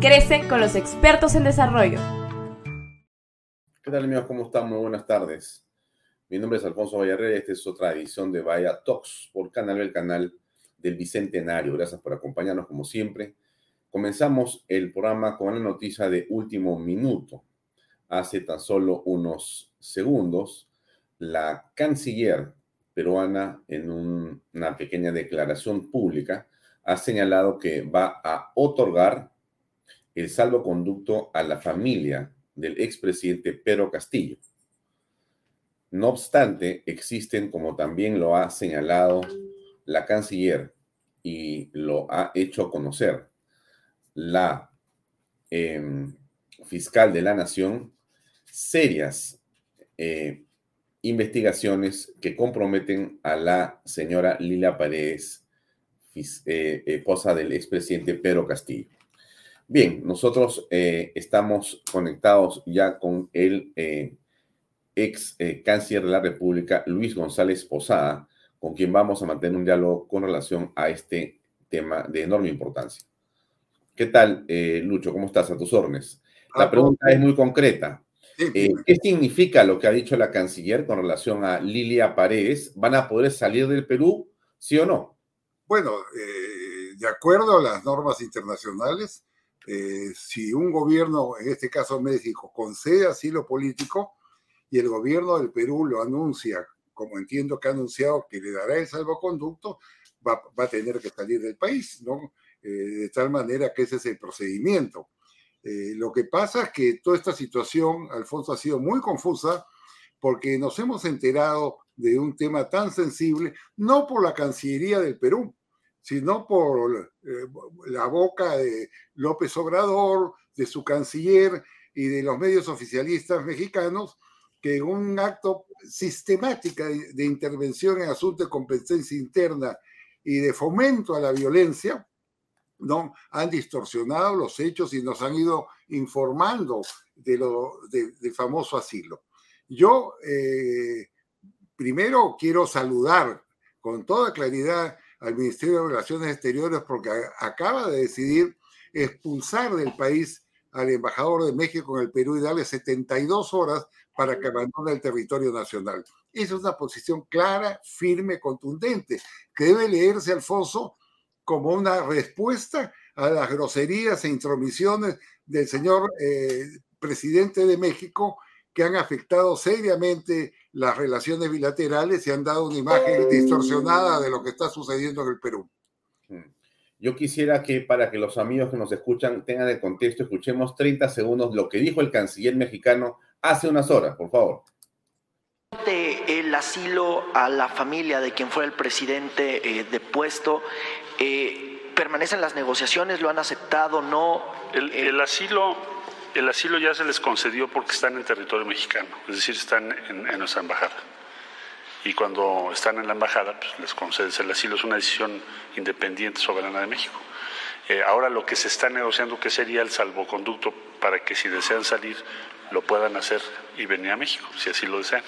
Crece con los expertos en desarrollo. ¿Qué tal amigos? ¿Cómo están? Muy buenas tardes. Mi nombre es Alfonso Vallarre. Esta es otra edición de Vaya Talks por Canal el canal del Bicentenario. Gracias por acompañarnos como siempre. Comenzamos el programa con la noticia de último minuto. Hace tan solo unos segundos, la canciller peruana en una pequeña declaración pública ha señalado que va a otorgar el salvoconducto a la familia del expresidente Pedro Castillo. No obstante, existen, como también lo ha señalado la canciller y lo ha hecho conocer la em, fiscal de la Nación, serias eh, investigaciones que comprometen a la señora Lila Paredes, eh, esposa del expresidente Pedro Castillo. Bien, nosotros eh, estamos conectados ya con el eh, ex eh, canciller de la República, Luis González Posada, con quien vamos a mantener un diálogo con relación a este tema de enorme importancia. ¿Qué tal, Lucho? ¿Cómo estás? A tus órdenes. La ah, pregunta es muy concreta. ¿Qué significa lo que ha dicho la canciller con relación a Lilia Paredes? ¿Van a poder salir del Perú, sí o no? Bueno, de acuerdo a las normas internacionales, eh, si un gobierno, en este caso México, concede asilo político y el gobierno del Perú lo anuncia, como entiendo que ha anunciado que le dará el salvoconducto, va, a tener que salir del país, ¿no? Eh, de tal manera que ese es el procedimiento. Eh, lo que pasa es que toda esta situación, Alfonso, ha sido muy confusa porque nos hemos enterado de un tema tan sensible, no por la Cancillería del Perú, sino por eh, la boca de López Obrador, de su canciller y de los medios oficialistas mexicanos, que en un acto sistemático de, intervención en asuntos de competencia interna y de fomento a la violencia, ¿no? han distorsionado los hechos y nos han ido informando de lo, del famoso asilo. Yo eh, primero quiero saludar con toda claridad al Ministerio de Relaciones Exteriores porque acaba de decidir expulsar del país al embajador de México en el Perú y darle 72 horas para que abandone el territorio nacional. Esa es una posición clara, firme, contundente, que debe leerse, Alfonso, como una respuesta a las groserías e intromisiones del señor eh, presidente de México que han afectado seriamente las relaciones bilaterales y han dado una imagen distorsionada de lo que está sucediendo en el Perú. Yo quisiera que para que los amigos que nos escuchan tengan el contexto, escuchemos 30 segundos lo que dijo el canciller mexicano hace unas horas, por favor. El asilo a la familia de quien fuera el presidente eh, depuesto, eh, ¿permanecen las negociaciones? ¿Lo han aceptado? ¿No? El, el, asilo, el asilo ya se les concedió porque están en territorio mexicano, es decir, están en, en nuestra embajada y cuando están en la embajada pues, les concedes el asilo. Es una decisión independiente, soberana de México. Eh, ahora lo que se está negociando, que sería el salvoconducto para que si desean salir lo puedan hacer y venir a México, si así lo desean.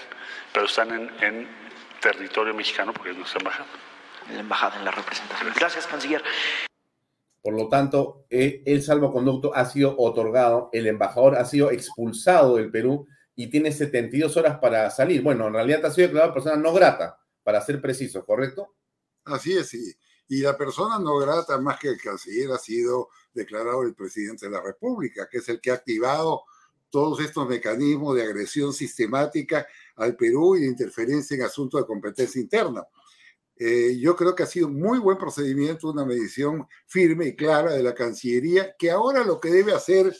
Pero están en, territorio mexicano porque es nuestra embajada. En la embajada, en la representación. Gracias, canciller. Por lo tanto, eh, el salvoconducto ha sido otorgado, el embajador ha sido expulsado del Perú y tiene 72 horas para salir. Bueno, en realidad ha sido declarado persona no grata, para ser preciso, ¿correcto? Así es, sí. Y la persona no grata, más que el canciller, ha sido declarado el presidente de la República, que es el que ha activado todos estos mecanismos de agresión sistemática al Perú y de interferencia en asuntos de competencia interna. Eh, yo creo que ha sido un muy buen procedimiento, una medición firme y clara de la Cancillería, que ahora lo que debe hacer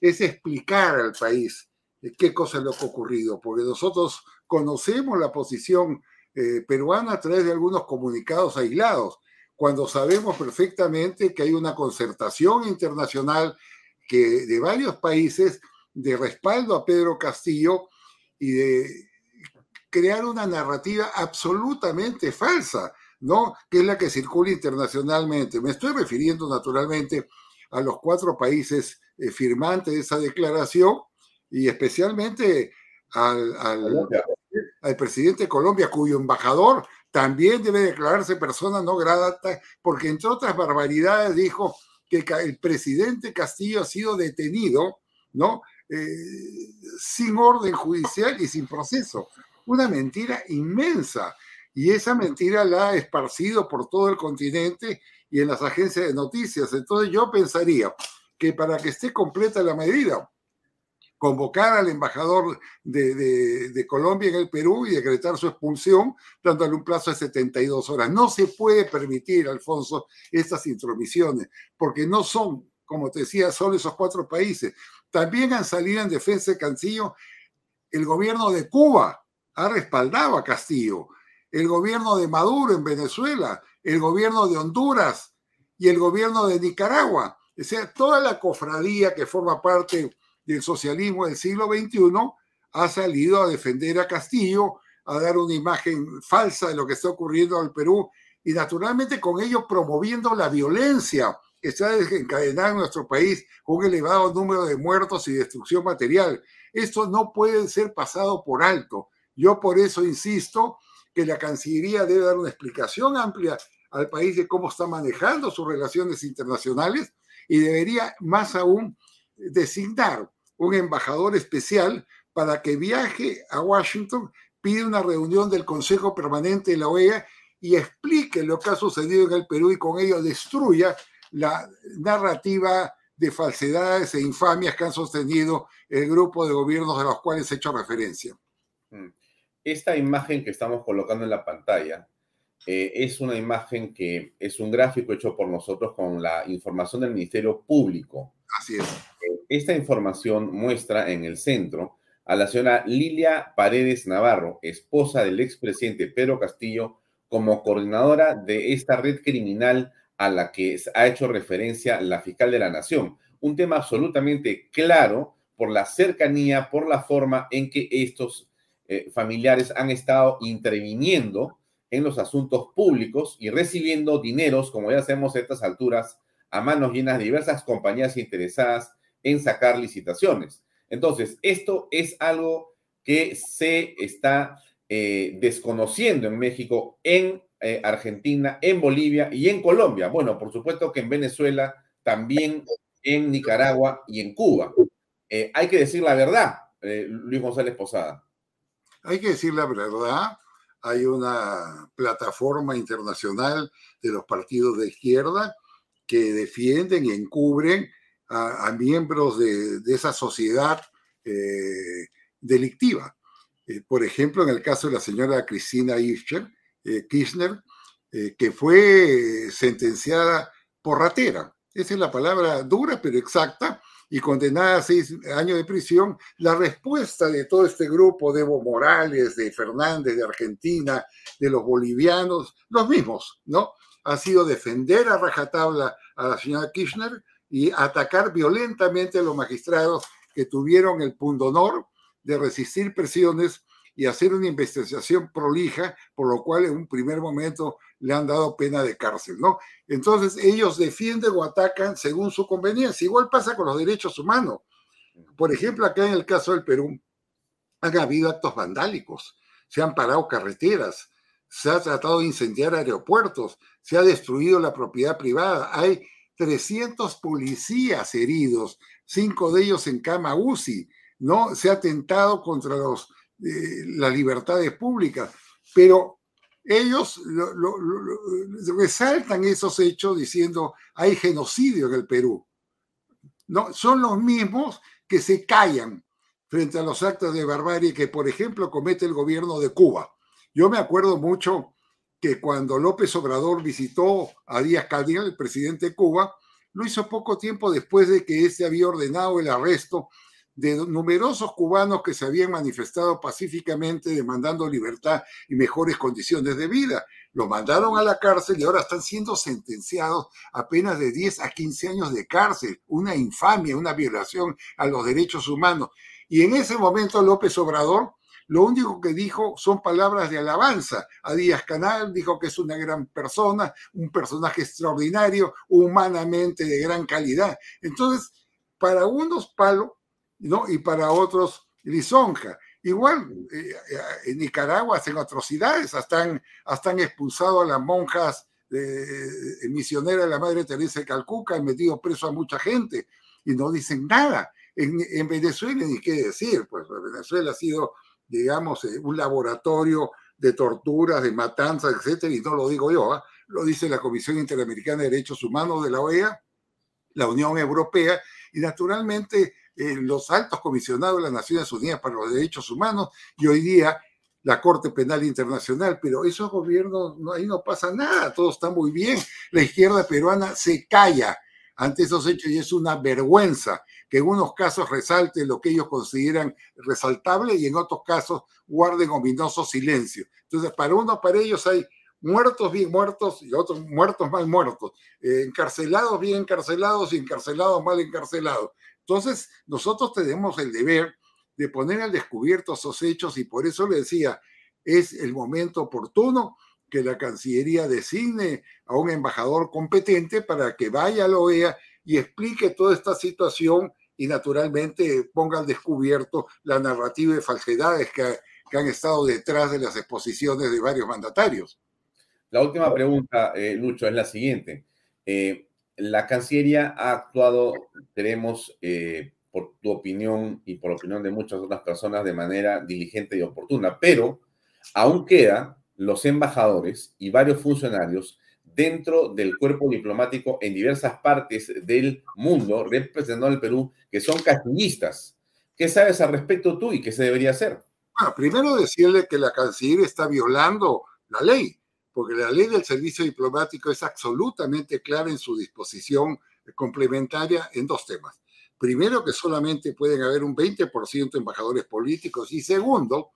es explicar al país qué cosa es lo que ha ocurrido, porque nosotros conocemos la posición eh, peruana a través de algunos comunicados aislados, cuando sabemos perfectamente que hay una concertación internacional que, de varios países de respaldo a Pedro Castillo y de crear una narrativa absolutamente falsa, ¿no? Que es la que circula internacionalmente. Me estoy refiriendo naturalmente a los cuatro países eh, firmantes de esa declaración y especialmente al, al, presidente de Colombia, cuyo embajador también debe declararse persona no grata, porque entre otras barbaridades dijo que el presidente Castillo ha sido detenido, ¿no? Eh, sin orden judicial y sin proceso. Una mentira inmensa. Y esa mentira la ha esparcido por todo el continente y en las agencias de noticias. Entonces yo pensaría que para que esté completa la medida, convocar al embajador de, Colombia en el Perú y decretar su expulsión, dándole un plazo de 72 horas. No se puede permitir, Alfonso, estas intromisiones, porque no son, como te decía, solo esos cuatro países. También han salido en defensa de Cancillo el gobierno de Cuba, ha respaldado a Castillo, el gobierno de Maduro en Venezuela, el gobierno de Honduras y el gobierno de Nicaragua. O sea, toda la cofradía que forma parte del socialismo del siglo XXI ha salido a defender a Castillo, a dar una imagen falsa de lo que está ocurriendo al Perú y naturalmente con ello promoviendo la violencia que está desencadenada en nuestro país un elevado número de muertos y destrucción material. Esto no puede ser pasado por alto. Yo por eso insisto que la Cancillería debe dar una explicación amplia al país de cómo está manejando sus relaciones internacionales y debería más aún designar un embajador especial para que viaje a Washington, pide una reunión del Consejo Permanente de la OEA y explique lo que ha sucedido en el Perú y con ello destruya la narrativa de falsedades e infamias que han sostenido el grupo de gobiernos a los cuales he hecho referencia. Esta imagen que estamos colocando en la pantalla eh, es una imagen que es un gráfico hecho por nosotros con la información del Ministerio Público. Así es. Esta información muestra en el centro a la señora Lilia Paredes Navarro, esposa del expresidente Pedro Castillo, como coordinadora de esta red criminal a la que ha hecho referencia la fiscal de la Nación. Un tema absolutamente claro por la cercanía, por la forma en que estos eh, familiares han estado interviniendo en los asuntos públicos y recibiendo dineros, como ya sabemos a estas alturas, a manos llenas de diversas compañías interesadas en sacar licitaciones. Entonces, esto es algo que se está eh, desconociendo en México, en eh, Argentina, en Bolivia y en Colombia. Bueno, por supuesto que en Venezuela, también en Nicaragua y en Cuba. Hay que decir la verdad, Luis González Posada. Hay que decir la verdad. Hay una plataforma internacional de los partidos de izquierda que defienden y encubren a, miembros de, esa sociedad eh, delictiva. Eh, por ejemplo, en el caso de la señora Cristina eh, Kirchner, que fue sentenciada por ratera. Esa es la palabra dura pero exacta y condenada a seis años de prisión, la respuesta de todo este grupo de Evo Morales, de Fernández, de Argentina, de los bolivianos, los mismos, ¿no? Ha sido defender a rajatabla a la señora Kirchner y atacar violentamente a los magistrados que tuvieron el pundonor de resistir presiones y hacer una investigación prolija, por lo cual en un primer momento le han dado pena de cárcel, ¿no? Entonces ellos defienden o atacan según su conveniencia. Igual pasa con los derechos humanos. Por ejemplo, acá en el caso del Perú, han habido actos vandálicos, se han parado carreteras, se ha tratado de incendiar aeropuertos, se ha destruido la propiedad privada, hay 300 policías heridos, cinco de ellos en cama UCI, ¿no? Se ha atentado contra los, eh, las libertades públicas, pero ellos resaltan esos hechos diciendo hay genocidio en el Perú. No, son los mismos que se callan frente a los actos de barbarie que, por ejemplo, comete el gobierno de Cuba. Yo me acuerdo mucho que cuando López Obrador visitó a Díaz Canel, el presidente de Cuba, lo hizo poco tiempo después de que éste había ordenado el arresto de numerosos cubanos que se habían manifestado pacíficamente demandando libertad y mejores condiciones de vida. Los mandaron a la cárcel y ahora están siendo sentenciados a penas de 10 a 15 años de cárcel. Una infamia, una violación a los derechos humanos. Y en ese momento López Obrador lo único que dijo son palabras de alabanza. A Díaz Canal dijo que es una gran persona, un personaje extraordinario, humanamente de gran calidad. Entonces, para unos palos, ¿no? y para otros lisonja. Igual eh, en Nicaragua hacen atrocidades, hasta han, hasta han expulsado a las monjas eh, misioneras de la Madre Teresa de Calcuca, han metido preso a mucha gente y no dicen nada. En, en Venezuela ni qué decir, pues Venezuela ha sido, digamos, eh, un laboratorio de torturas, de matanzas, etcétera, y no lo digo yo, ¿ah? lo dice la Comisión Interamericana de Derechos Humanos de la OEA, la Unión Europea, y naturalmente los altos comisionados de las Naciones Unidas para los Derechos Humanos y hoy día la Corte Penal Internacional, pero esos gobiernos, no, ahí no pasa nada, todo está muy bien. La izquierda peruana se calla ante esos hechos y es una vergüenza que en unos casos resalte lo que ellos consideran resaltable y en otros casos guarden ominoso silencio. Entonces, para uno, para ellos hay muertos bien muertos y otros muertos mal muertos, eh, encarcelados bien encarcelados y encarcelados mal encarcelados. Entonces, nosotros tenemos el deber de poner al descubierto esos hechos y por eso le decía, es el momento oportuno que la Cancillería designe a un embajador competente para que vaya a la OEA y explique toda esta situación y naturalmente ponga al descubierto la narrativa de falsedades que, han estado detrás de las exposiciones de varios mandatarios. La última pregunta, eh, Lucho, es la siguiente. Eh, la Cancillería ha actuado, tenemos, eh, por tu opinión y por la opinión de muchas otras personas, de manera diligente y oportuna, pero aún quedan los embajadores y varios funcionarios dentro del cuerpo diplomático en diversas partes del mundo, representando al Perú, que son castillistas. ¿Qué sabes al respecto tú y qué se debería hacer? Bueno, primero decirle que la Cancillería está violando la ley porque la ley del servicio diplomático es absolutamente clara en su disposición complementaria en dos temas. Primero, que solamente pueden haber un 20% de embajadores políticos y segundo,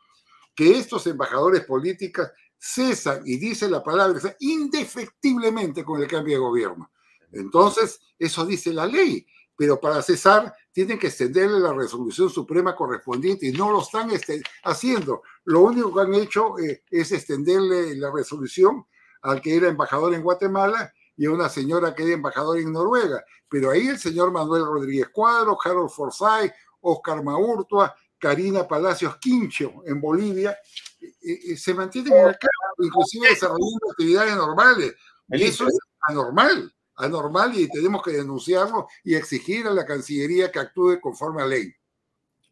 que estos embajadores políticos cesan, y dice la palabra, indefectiblemente con el cambio de gobierno. Entonces, eso dice la ley pero para cesar tienen que extenderle la resolución suprema correspondiente y no lo están este, haciendo. Lo único que han hecho eh, es extenderle la resolución al que era embajador en Guatemala y a una señora que era embajador en Noruega. Pero ahí el señor Manuel Rodríguez Cuadro, Harold Forsyth, Oscar Maurtua, Karina Palacios Quincho en Bolivia, eh, eh, se mantienen en el campo, inclusive desarrollando actividades normales. Y eso es anormal anormal y tenemos que denunciarlo y exigir a la Cancillería que actúe conforme a ley.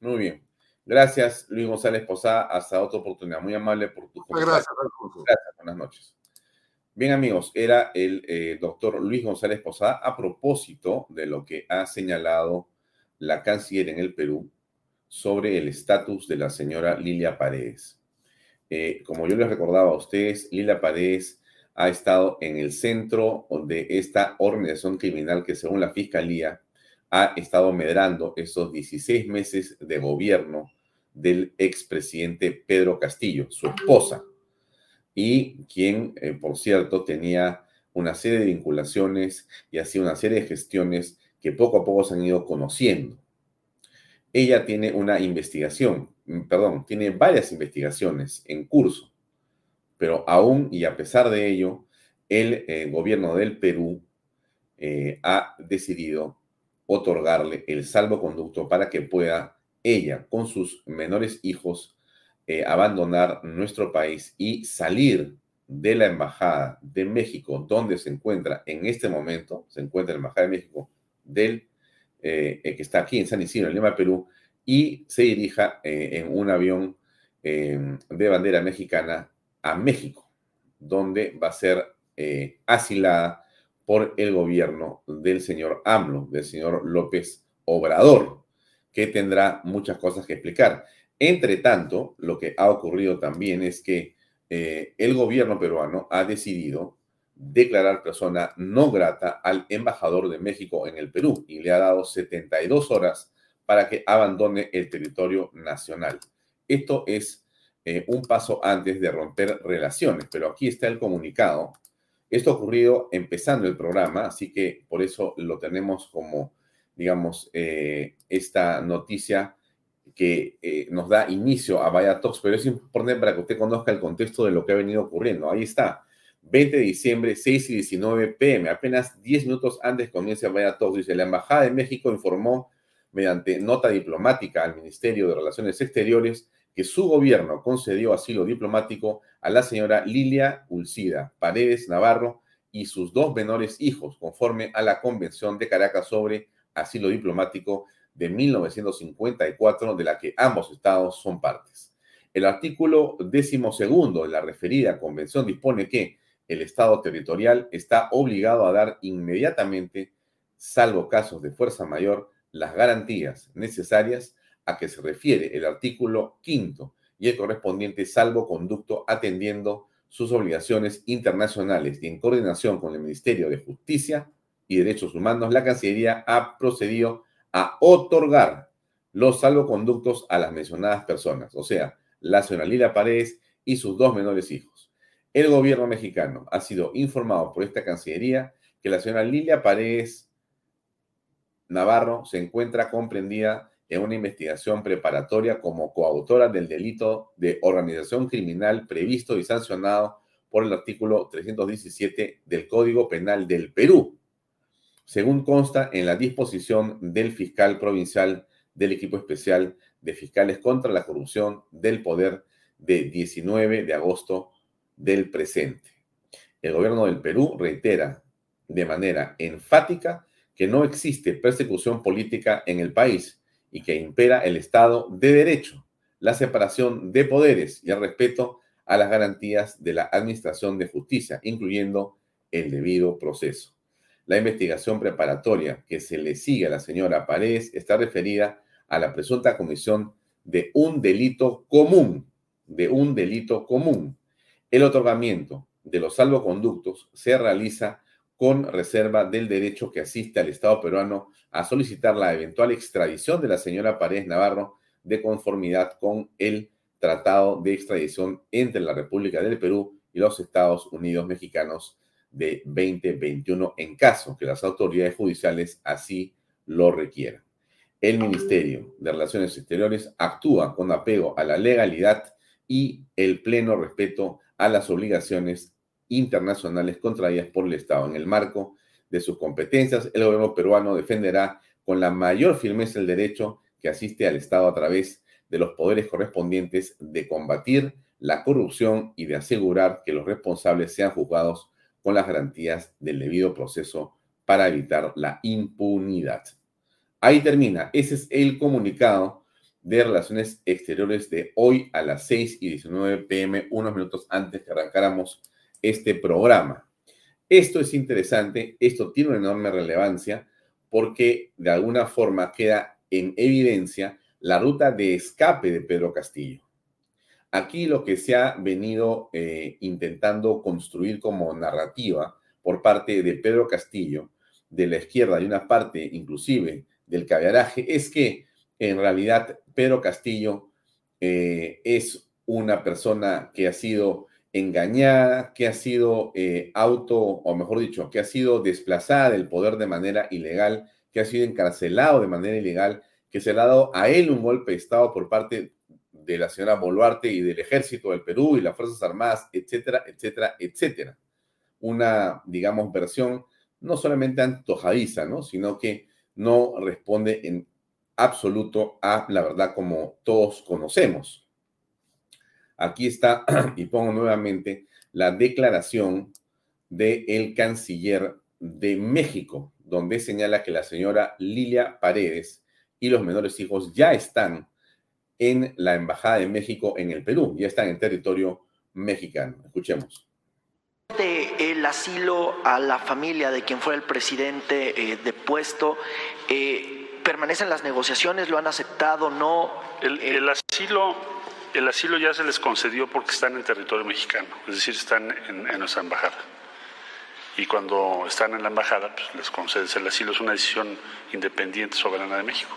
Muy bien. Gracias, Luis González Posada. Hasta otra oportunidad. Muy amable por tu Gracias, Gracias, buenas noches. Bien, amigos, era el eh, doctor Luis González Posada a propósito de lo que ha señalado la canciller en el Perú sobre el estatus de la señora Lilia Paredes. Eh, como yo les recordaba a ustedes, Lilia Paredes ha estado en el centro de esta organización criminal que según la Fiscalía ha estado medrando estos 16 meses de gobierno del expresidente Pedro Castillo, su esposa, y quien, eh, por cierto, tenía una serie de vinculaciones y hacía una serie de gestiones que poco a poco se han ido conociendo. Ella tiene una investigación, mm, perdón, tiene varias investigaciones en curso, pero aún y a pesar de ello, el eh, gobierno del Perú eh, ha decidido otorgarle el salvoconducto para que pueda ella con sus menores hijos eh, abandonar nuestro país y salir de la Embajada de México, donde se encuentra en este momento, se encuentra la Embajada de México del, que está aquí en San Isidro, en Lima, Perú, y se dirija en un avión de bandera mexicana a México, donde va a ser asilada por el gobierno del señor AMLO, del señor López Obrador, que tendrá muchas cosas que explicar. Entre tanto, lo que ha ocurrido también es que eh, el gobierno peruano ha decidido declarar persona no grata al embajador de México en el Perú y le ha dado 72 horas para que abandone el territorio nacional. Esto es eh, un paso antes de romper relaciones, pero aquí está el comunicado esto ha ocurrido empezando el programa, así que por eso lo tenemos como, digamos, eh, esta noticia que eh, nos da inicio a Vaya Talks, pero es importante para que usted conozca el contexto de lo que ha venido ocurriendo. Ahí está, 20 de diciembre, 6 y 19 pm, apenas 10 minutos antes comienza Vaya Talks, dice, la Embajada de México informó mediante nota diplomática al Ministerio de Relaciones Exteriores que su gobierno concedió asilo diplomático a la señora Lilia Ulcida Paredes Navarro y sus dos menores hijos, conforme a la Convención de Caracas sobre Asilo Diplomático de 1954, de la que ambos estados son partes. El artículo decimosegundo de la referida convención dispone que el Estado territorial está obligado a dar inmediatamente, salvo casos de fuerza mayor, las garantías necesarias a que se refiere el artículo quinto y el correspondiente salvoconducto atendiendo sus obligaciones internacionales y en coordinación con el Ministerio de Justicia y Derechos Humanos, la Cancillería ha procedido a otorgar los salvoconductos a las mencionadas personas, o sea, la señora Lila Paredes y sus dos menores hijos. El gobierno mexicano ha sido informado por esta Cancillería que la señora Lilia Paredes Navarro se encuentra comprendida en una investigación preparatoria como coautora del delito de organización criminal previsto y sancionado por el artículo 317 del Código Penal del Perú, según consta en la disposición del fiscal provincial del equipo especial de fiscales contra la corrupción del poder de 19 de agosto del presente. El gobierno del Perú reitera de manera enfática que no existe persecución política en el país y que impera el Estado de Derecho, la separación de poderes y el respeto a las garantías de la Administración de Justicia, incluyendo el debido proceso. La investigación preparatoria que se le sigue a la señora Paredes está referida a la presunta comisión de un delito común, de un delito común. El otorgamiento de los salvoconductos se realiza con reserva del derecho que asiste al Estado peruano a solicitar la eventual extradición de la señora Paredes Navarro de conformidad con el Tratado de Extradición entre la República del Perú y los Estados Unidos Mexicanos de 2021 en caso que las autoridades judiciales así lo requieran. El Ministerio de Relaciones Exteriores actúa con apego a la legalidad y el pleno respeto a las obligaciones internacionales contraídas por el Estado en el marco de sus competencias, el gobierno peruano defenderá con la mayor firmeza el derecho que asiste al Estado a través de los poderes correspondientes de combatir la corrupción y de asegurar que los responsables sean juzgados con las garantías del debido proceso para evitar la impunidad. Ahí termina. Ese es el comunicado de Relaciones Exteriores de hoy a las 6 y 19 pm, unos minutos antes que arrancáramos este programa. Esto es interesante, esto tiene una enorme relevancia porque de alguna forma queda en evidencia la ruta de escape de Pedro Castillo. Aquí lo que se ha venido eh, intentando construir como narrativa por parte de Pedro Castillo, de la izquierda y una parte inclusive del caviaraje, es que en realidad Pedro Castillo eh, es una persona que ha sido engañada, que ha sido eh, auto, o mejor dicho, que ha sido desplazada del poder de manera ilegal, que ha sido encarcelado de manera ilegal, que se le ha dado a él un golpe de Estado por parte de la señora Boluarte y del ejército del Perú y las Fuerzas Armadas, etcétera, etcétera, etcétera. Una, digamos, versión no solamente antojadiza, ¿no? Sino que no responde en absoluto a la verdad como todos conocemos. Aquí está, y pongo nuevamente, la declaración del el canciller de México, donde señala que la señora Lilia Paredes y los menores hijos ya están en la Embajada de México en el Perú, ya están en territorio mexicano. Escuchemos. El asilo a la familia de quien fue el presidente eh, depuesto, eh, ¿permanecen las negociaciones? ¿Lo han aceptado? ¿No? El, Eh, el asilo, el asilo ya se les concedió porque están en territorio mexicano, es decir, están en, en nuestra embajada. Y cuando están en la embajada, pues les concedes el asilo. Es una decisión independiente, soberana de México.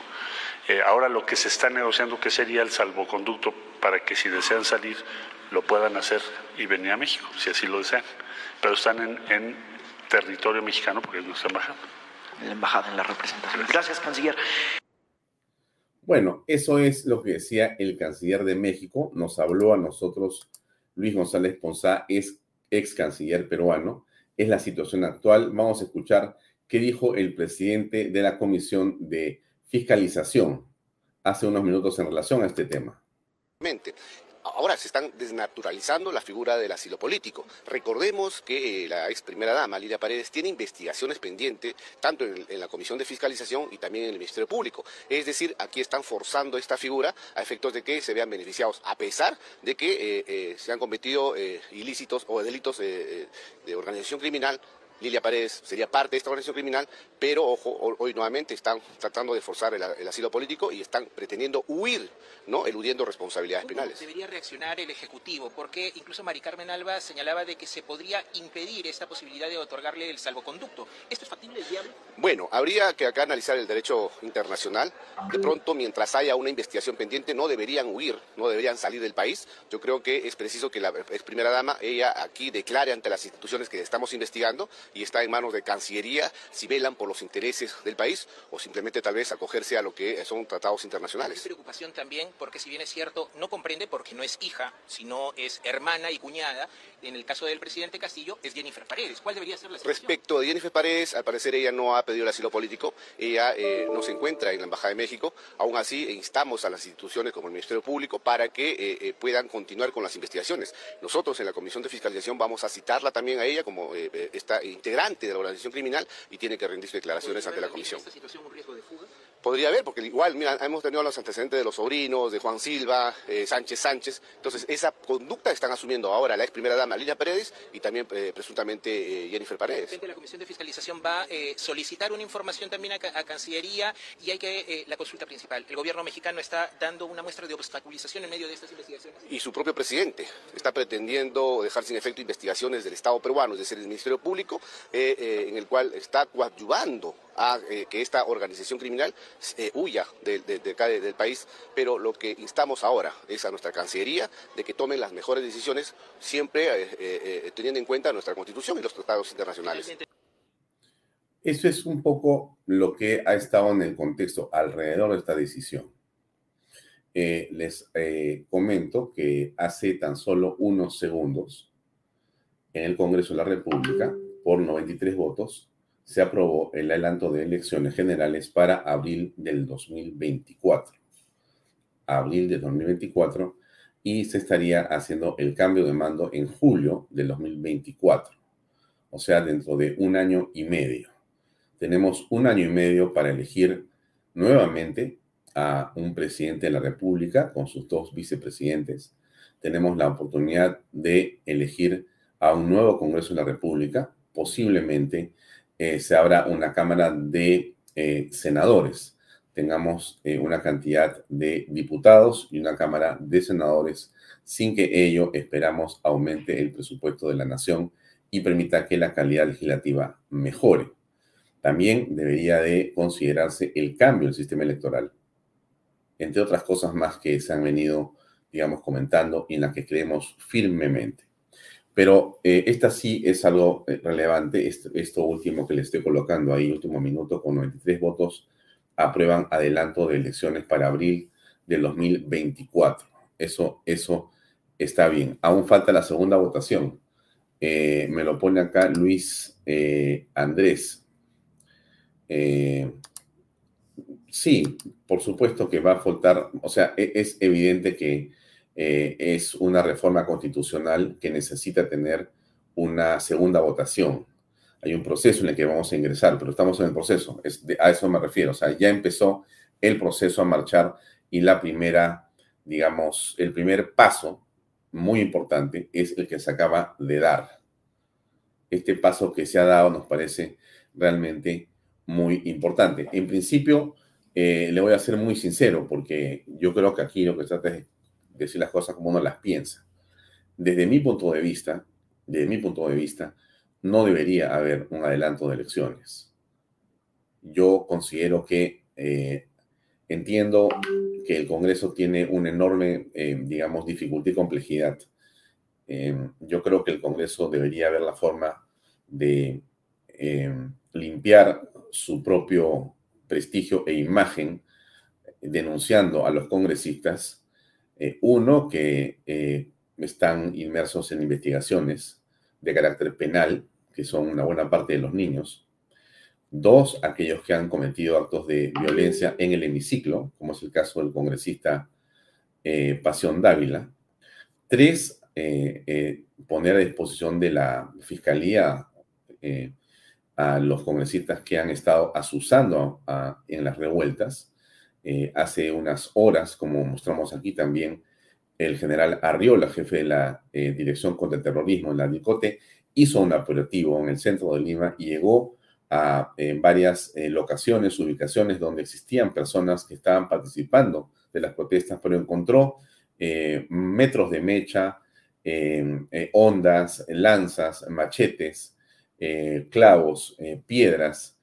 Eh, ahora lo que se está negociando, que sería el salvoconducto para que si desean salir, lo puedan hacer y venir a México, si así lo desean. Pero están en, en territorio mexicano porque es nuestra embajada. en la embajada, en la representación. Gracias, canciller. Bueno, eso es lo que decía el canciller de México. Nos habló a nosotros Luis González Ponzá, es ex canciller peruano. Es la situación actual. Vamos a escuchar qué dijo el presidente de la Comisión de Fiscalización hace unos minutos en relación a este tema. Ahora se están desnaturalizando la figura del asilo político. Recordemos que eh, la ex primera dama, Lidia Paredes, tiene investigaciones pendientes tanto en, la Comisión de Fiscalización y también en el Ministerio Público. Es decir, aquí están forzando esta figura a efectos de que se vean beneficiados, a pesar de que eh, eh, se han cometido ilícitos o delitos de organización criminal Lilia Paredes sería parte de esta organización criminal, pero ojo, hoy nuevamente están tratando de forzar el, el, asilo político y están pretendiendo huir, ¿no? eludiendo responsabilidades ¿Cómo penales. debería reaccionar el Ejecutivo? Porque incluso Mari Carmen Alba señalaba de que se podría impedir esta posibilidad de otorgarle el salvoconducto. ¿Esto es factible, viable? Bueno, habría que acá analizar el derecho internacional. De pronto, mientras haya una investigación pendiente, no deberían huir, no deberían salir del país. Yo creo que es preciso que la ex primera dama, ella aquí declare ante las instituciones que estamos investigando y está en manos de Cancillería si velan por los intereses del país o simplemente tal vez acogerse a lo que son tratados Hay internacionales. preocupación también porque si bien es cierto, no comprende porque no es hija, sino es hermana y cuñada. En el caso del presidente Castillo es Jennifer Paredes. ¿Cuál debería ser la situación? Respecto de Jennifer Paredes, al parecer ella no ha pedido el asilo político, ella eh, no se encuentra en la Embajada de México, aún así instamos a las instituciones como el Ministerio Público para que eh, eh, puedan continuar con las investigaciones. Nosotros en la Comisión de Fiscalización vamos a citarla también a ella como eh, eh, esta integrante de la organización criminal y tiene que rendir sus declaraciones ante la Comisión. Podría haber, porque igual, mira, hemos tenido los antecedentes de los sobrinos, de Juan Silva, eh, Sánchez Sánchez. Entonces, esa conducta están asumiendo ahora la ex primera dama Lilia Paredes y también eh, presuntamente eh, Jennifer De Paredes. la Comisión de Fiscalización va a eh, solicitar una información también a, a Cancillería y hay que eh, la consulta principal. El gobierno mexicano está dando una muestra de obstaculización en medio de estas investigaciones. Y su propio presidente está pretendiendo dejar sin efecto investigaciones del Estado peruano, es decir, el Ministerio Público, eh, en el cual está coadyuvando a que esta organización criminal eh, huya de, de- de acá de- del país. Pero lo que instamos ahora es a nuestra Cancillería de que tomen las mejores decisiones, siempre eh, eh, eh, teniendo en cuenta nuestra Constitución y los tratados internacionales. Eso es un poco lo que ha estado en el contexto alrededor de esta decisión. Eh, les eh, comento que hace tan solo unos segundos, en el Congreso de la República, por 93 votos, se aprobó el adelanto de elecciones generales para abril del 2024. Abril del 2024 y se estaría haciendo el cambio de mando en julio del 2024, o sea, dentro de un año y medio. Tenemos un año y medio para elegir nuevamente a un presidente de la República con sus dos vicepresidentes. Tenemos la oportunidad de elegir a un nuevo Congreso de la República. Posiblemente eh, se abra una Cámara de eh, Senadores. Tengamos eh, una cantidad de diputados y una Cámara de Senadores sin que ello esperamos aumente el presupuesto de la nación y permita que la calidad legislativa mejore. También debería de considerarse el cambio del sistema electoral, entre otras cosas más que se han venido, digamos, comentando y en las que creemos firmemente. Pero eh, esta sí es algo eh, relevante, esto, último que le estoy colocando ahí, último minuto, con 93 votos, aprueban adelanto de elecciones para abril del 2024. Eso, eso está bien. Aún falta la segunda votación. Eh, me lo pone acá Luis Andrés. sí, por supuesto que va a faltar, o sea, e, es evidente que eh, es una reforma constitucional que necesita tener una segunda votación. Hay un proceso en el que vamos a ingresar, pero estamos en el proceso, a eso me refiero. O sea, ya empezó el proceso a marchar y la primera, digamos, el primer paso muy importante es el que se acaba de dar. Este paso que se ha dado nos parece realmente muy importante. En principio, eh, le voy a ser muy sincero, porque yo creo que aquí lo que se trata es decir las cosas como uno las piensa. Desde mi punto de vista, desde mi punto de vista, no debería haber un adelanto de elecciones. Yo considero que eh, entiendo que el Congreso tiene una enorme, eh, digamos, dificultad y complejidad. Eh, yo creo que el Congreso debería ver la forma de limpiar su propio prestigio e imagen denunciando a los congresistas eh, uno, que eh, están inmersos en investigaciones de carácter penal, que son una buena parte de los niños. Dos, aquellos que han cometido actos de violencia en el hemiciclo, como es el caso del congresista eh, Pasión Dávila. Tres, poner a disposición de la Fiscalía a los congresistas que han estado asusando en las revueltas eh, hace unas horas, como mostramos aquí también, el general Arriola, jefe de la eh, Dirección contra el Terrorismo en la DICOTE, hizo un operativo en el centro de Lima y llegó a varias eh, locaciones, ubicaciones donde existían personas que estaban participando de las protestas, pero encontró metros de mecha, ondas, lanzas, machetes, clavos, piedras,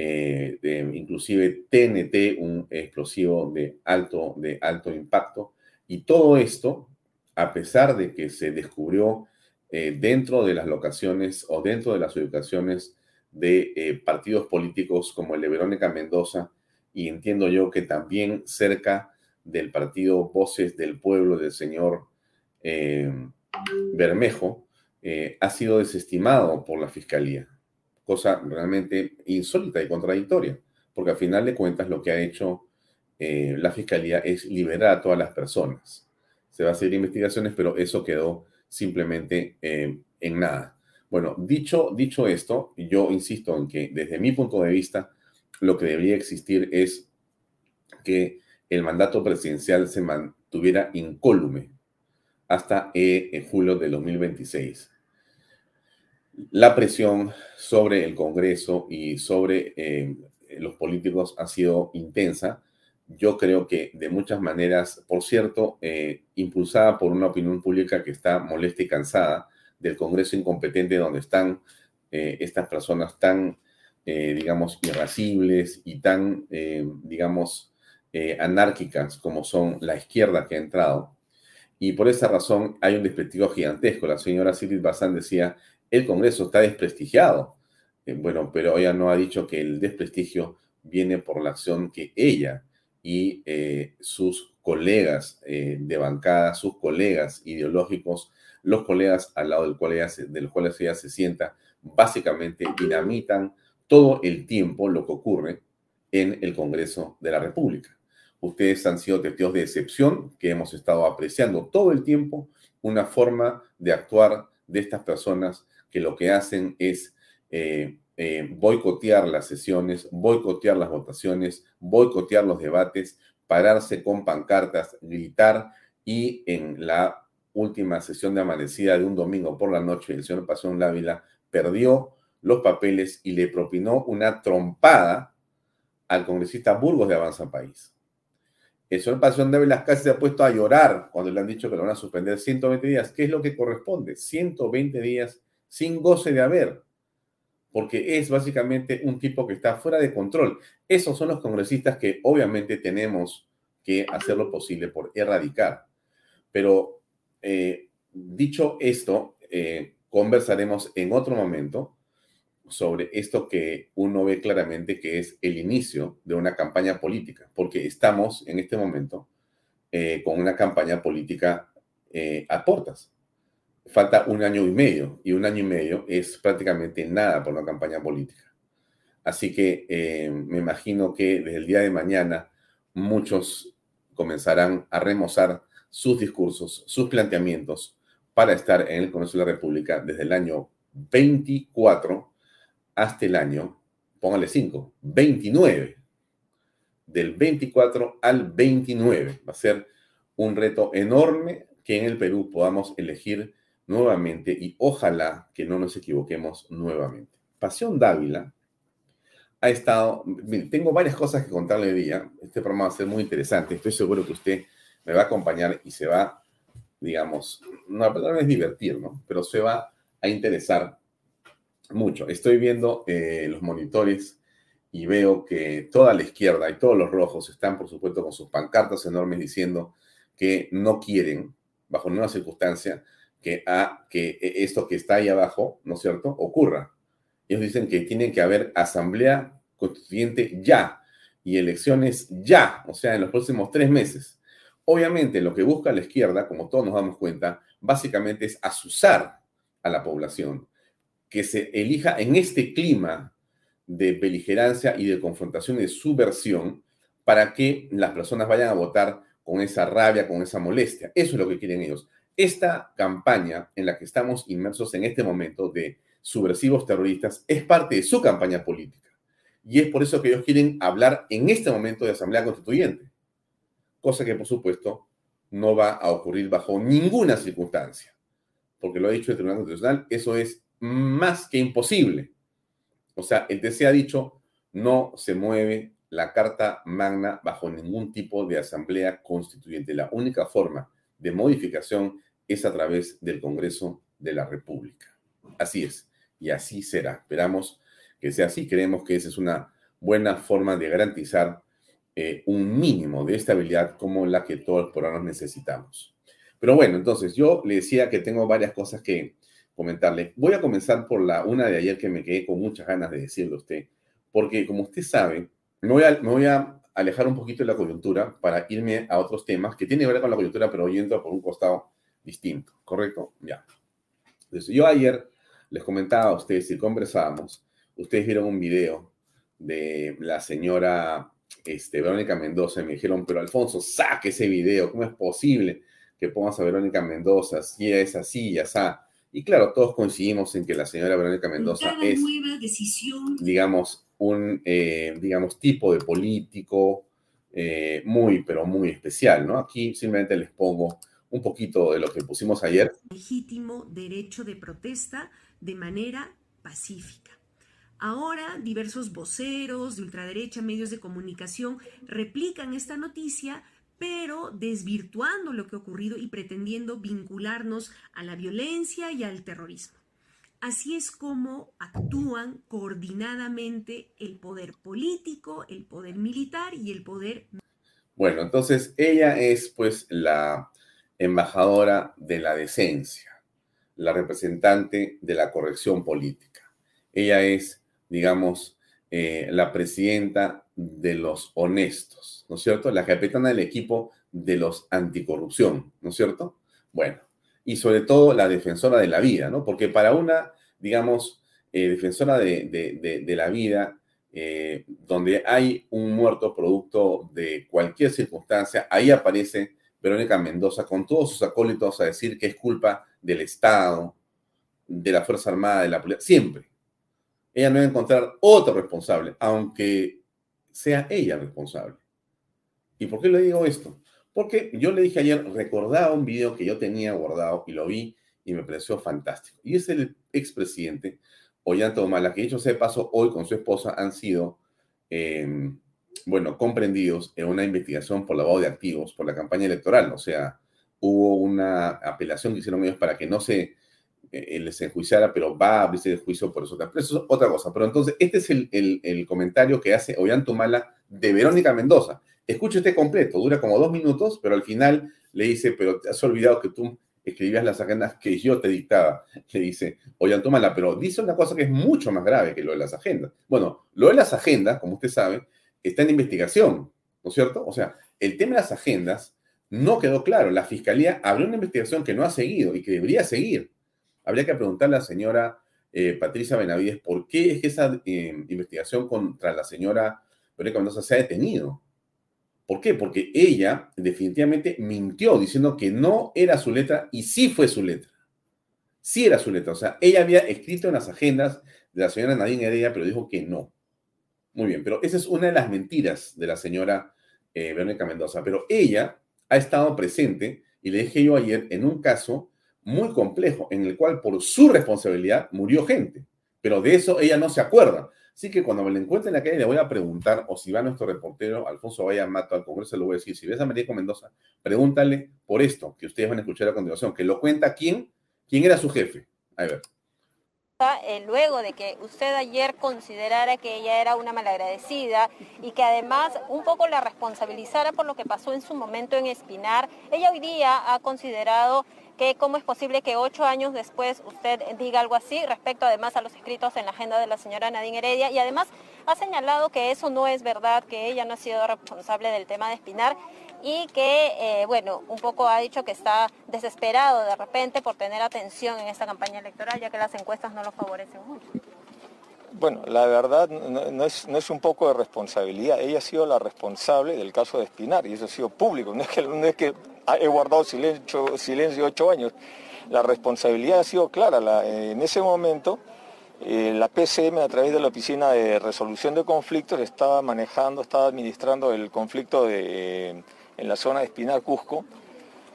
eh, inclusive TNT, un explosivo de alto, de alto impacto. Y todo esto, a pesar de que se descubrió eh, dentro de las locaciones o dentro de las ubicaciones de eh, partidos políticos como el de Verónica Mendoza, y entiendo yo que también cerca del partido Voces del Pueblo del señor Bermejo, ha sido desestimado por la Fiscalía cosa realmente insólita y contradictoria, porque al final de cuentas lo que ha hecho eh, la Fiscalía es liberar a todas las personas. Se va a hacer investigaciones, pero eso quedó simplemente eh, en nada. Bueno, dicho, dicho esto, yo insisto en que desde mi punto de vista, lo que debería existir es que el mandato presidencial se mantuviera incólume hasta eh, julio de 2026 la presión sobre el Congreso y sobre eh, los políticos ha sido intensa. Yo creo que de muchas maneras, por cierto, eh, impulsada por una opinión pública que está molesta y cansada del Congreso incompetente donde están eh, estas personas tan, digamos, irascibles y tan, digamos, anárquicas como son la izquierda que ha entrado. Y por esa razón hay un desprestigio gigantesco. La señora Silvia Bazán decía, el Congreso está desprestigiado. Eh, bueno, pero ella no ha dicho que el desprestigio viene por la acción que ella y eh, sus colegas eh, de bancada, sus colegas ideológicos, los colegas al lado del cual ella del cual ella se sienta, básicamente dinamitan todo el tiempo lo que ocurre en el Congreso de la República. Ustedes han sido testigos de excepción que hemos estado apreciando todo el tiempo una forma de actuar de estas personas que lo que hacen es eh, eh, boicotear las sesiones, boicotear las votaciones, boicotear los debates, pararse con pancartas, gritar y en la última sesión de amanecida de un domingo por la noche, el señor Pasión Lávila perdió los papeles y le propinó una trompada al congresista Burgos de Avanza País. El señor Pasión las casi se ha puesto a llorar cuando le han dicho que lo van a suspender 120 días. ¿Qué es lo que corresponde? 120 días sin goce de haber. Porque es básicamente un tipo que está fuera de control. Esos son los congresistas que obviamente tenemos que hacer lo posible por erradicar. Pero eh, dicho esto, eh, conversaremos en otro momento sobre esto que uno ve claramente que es el inicio de una campaña política, porque estamos en este momento eh, con una campaña política a portas. Falta un año y medio, y un año y medio es prácticamente nada por una campaña política. Así que eh, me imagino que desde el día de mañana muchos comenzarán a remozar sus discursos, sus planteamientos para estar en el Congreso de la República desde el año 24 hasta el año, póngale 5, 29. Del 24 al 29. Va a ser un reto enorme que en el Perú podamos elegir nuevamente y ojalá que no nos equivoquemos nuevamente. Pasión Dávila ha estado, tengo varias cosas que contarle hoy día, este programa va a ser muy interesante, estoy seguro que usted me va a acompañar y se va, digamos, no, la palabra es divertir, ¿no? Pero se va a interesar mucho. Estoy viendo eh, los monitores y veo que toda la izquierda y todos los rojos están, por supuesto, con sus pancartas enormes diciendo que no quieren, bajo ninguna circunstancia, que, a, que esto que está ahí abajo, ¿no es cierto?, ocurra. Ellos dicen que tiene que haber asamblea constituyente ya y elecciones ya, o sea, en los próximos tres meses. Obviamente, lo que busca la izquierda, como todos nos damos cuenta, básicamente es asusar a la población que se elija en este clima de beligerancia y de confrontación y de subversión para que las personas vayan a votar con esa rabia, con esa molestia. Eso es lo que quieren ellos. Esta campaña en la que estamos inmersos en este momento de subversivos terroristas es parte de su campaña política. Y es por eso que ellos quieren hablar en este momento de Asamblea Constituyente. Cosa que, por supuesto, no va a ocurrir bajo ninguna circunstancia. Porque lo ha dicho el Tribunal Constitucional, eso es más que imposible. O sea, el TC ha dicho, no se mueve la Carta Magna bajo ningún tipo de asamblea constituyente. La única forma de modificación es a través del Congreso de la República. Así es, y así será. Esperamos que sea así. Creemos que esa es una buena forma de garantizar eh, un mínimo de estabilidad como la que todos los peruanos necesitamos. Pero bueno, entonces yo le decía que tengo varias cosas que comentarle. Voy a comenzar por la una de ayer que me quedé con muchas ganas de decirle a usted, porque como usted sabe, me voy, a, alejar un poquito de la coyuntura para irme a otros temas que tienen que ver con la coyuntura, pero yendo por un costado distinto, ¿correcto? Ya. Entonces, yo ayer les comentaba a ustedes y conversábamos, ustedes vieron un video de la señora este, Verónica Mendoza y me dijeron, pero Alfonso, saque ese video, ¿cómo es posible que pongas a Verónica Mendoza si es así, ya está? Y claro, todos coincidimos en que la señora Verónica Mendoza es, digamos, un, eh, digamos, tipo de político eh, muy, pero muy especial, ¿no? Aquí simplemente les pongo un poquito de lo que pusimos ayer. Legítimo derecho de protesta de manera pacífica. Ahora, diversos voceros de ultraderecha, medios de comunicación, replican esta noticia pero desvirtuando lo que ha ocurrido y pretendiendo vincularnos a la violencia y al terrorismo. Así es como actúan coordinadamente el poder político, el poder militar y el poder... Bueno, entonces ella es pues la embajadora de la decencia, la representante de la corrección política. Ella es, digamos, eh, la presidenta de los honestos, ¿no es cierto? La capitana del equipo de los anticorrupción, ¿no es cierto? Bueno, y sobre todo la defensora de la vida, ¿no? Porque para una, digamos, eh, defensora de, la vida, eh, donde hay un muerto producto de cualquier circunstancia, ahí aparece Verónica Mendoza con todos sus acólitos a decir que es culpa del Estado, de la Fuerza Armada, de la policía, siempre. Ella no va a encontrar otro responsable, aunque sea ella responsable. ¿Y por qué le digo esto? Porque yo le dije ayer, recordaba un video que yo tenía guardado y lo vi y me pareció fantástico. Y es el expresidente Ollanta Humala, que dicho sea de paso, hoy con su esposa han sido em, bueno, comprendidos en una investigación por lavado de activos por la campaña electoral. O sea, hubo una apelación que hicieron ellos para que no se eh, les enjuiciara, pero va a abrirse el juicio por eso. Pero eso es otra cosa. Pero entonces, este es el, el, comentario que hace Ollantumala de Verónica Mendoza. Escuche este completo, dura como dos minutos, pero al final le dice, pero te has olvidado que tú escribías las agendas que yo te dictaba, le dice Ollantumala, pero dice una cosa que es mucho más grave que lo de las agendas. Bueno, lo de las agendas, como usted sabe, está en investigación, ¿no es cierto? O sea, el tema de las agendas no quedó claro. La fiscalía abrió una investigación que no ha seguido y que debería seguir. Habría que preguntarle a la señora eh, Patricia Benavides por qué es que esa eh, investigación contra la señora Verónica Mendoza se ha detenido. ¿Por qué? Porque ella definitivamente mintió diciendo que no era su letra y sí fue su letra. Sí era su letra. O sea, ella había escrito en las agendas de la señora Nadine Heredia, pero dijo que no. Muy bien, pero esa es una de las mentiras de la señora eh, Verónica Mendoza. Pero ella ha estado presente, y le dije yo ayer, en un caso muy complejo, en el cual por su responsabilidad murió gente. Pero de eso ella no se acuerda. Así que cuando me la encuentre en la calle le voy a preguntar, o si va nuestro reportero Alfonso Vaya Mato al Congreso, le voy a decir, si ves a María Mendoza, pregúntale por esto que ustedes van a escuchar a continuación, que lo cuenta quién, quién era su jefe. A ver. Luego de que usted ayer considerara que ella era una malagradecida y que además un poco la responsabilizara por lo que pasó en su momento en Espinar, ella hoy día ha considerado que cómo es posible que ocho años después usted diga algo así respecto además a los escritos en la agenda de la señora Nadine Heredia. Y además ha señalado que eso no es verdad, que ella no ha sido responsable del tema de Espinar y que, eh, bueno, un poco ha dicho que está desesperado de repente por tener atención en esta campaña electoral, ya que las encuestas no lo favorecen mucho. Bueno, la verdad no, es, no, es, un poco de responsabilidad. Ella ha sido la responsable del caso de Espinar y eso ha sido público. No es que, no es que he guardado silencio, silencio ocho años. La responsabilidad ha sido clara. en ese momento, eh, la PCM a través de la Oficina de Resolución de Conflictos estaba manejando, estaba administrando el conflicto de en la zona de Espinar, Cusco,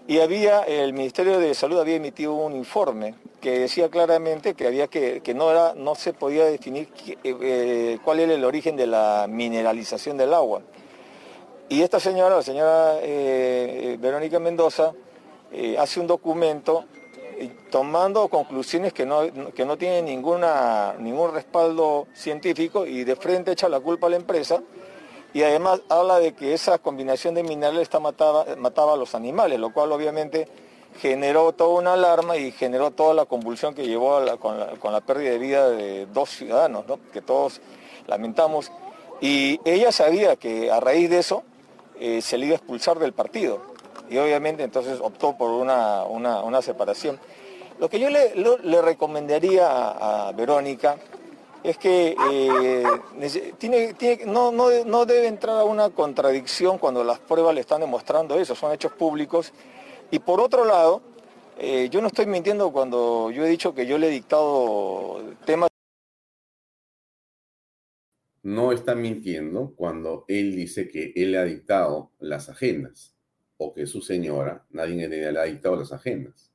y había, el Ministerio de Salud había emitido un informe que decía claramente que, había que, no, era, no se podía definir eh, eh, cuál era el origen de la mineralización del agua. Y esta señora, la señora eh, Verónica Mendoza, hace un documento tomando conclusiones que no, que no tienen ninguna, ningún respaldo científico y de frente echa la culpa a la empresa y además habla de que esa combinación de minerales está mataba, mataba a los animales, lo cual obviamente generó toda una alarma y generó toda la convulsión que llevó con, la, pérdida de vida de dos ciudadanos, que todos lamentamos. Y ella sabía que a raíz de eso eh, se le iba a expulsar del partido y obviamente entonces optó por una, separación. Lo que yo le, recomendaría a Verónica es que eh, tiene, no, no, debe entrar a una contradicción cuando las pruebas le están demostrando eso, son hechos públicos. Y por otro lado, eh, yo no estoy mintiendo cuando yo he dicho que yo le he dictado temas. No está mintiendo cuando él dice que él ha dictado las agendas o que su señora, nadie le ha dictado las agendas.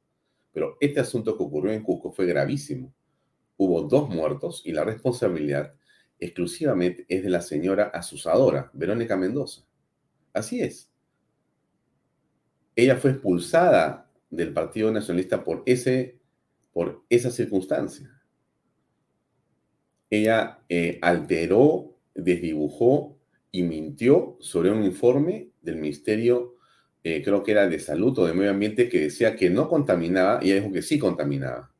Pero este asunto que ocurrió en Cusco fue gravísimo hubo dos muertos y la responsabilidad exclusivamente es de la señora asusadora, Verónica Mendoza. Así es. Ella fue expulsada del Partido Nacionalista por, ese, por esa circunstancia. Ella eh, alteró, desdibujó y mintió sobre un informe del Ministerio, eh, creo que era de Salud o de Medio Ambiente, que decía que no contaminaba y ella dijo que sí contaminaba.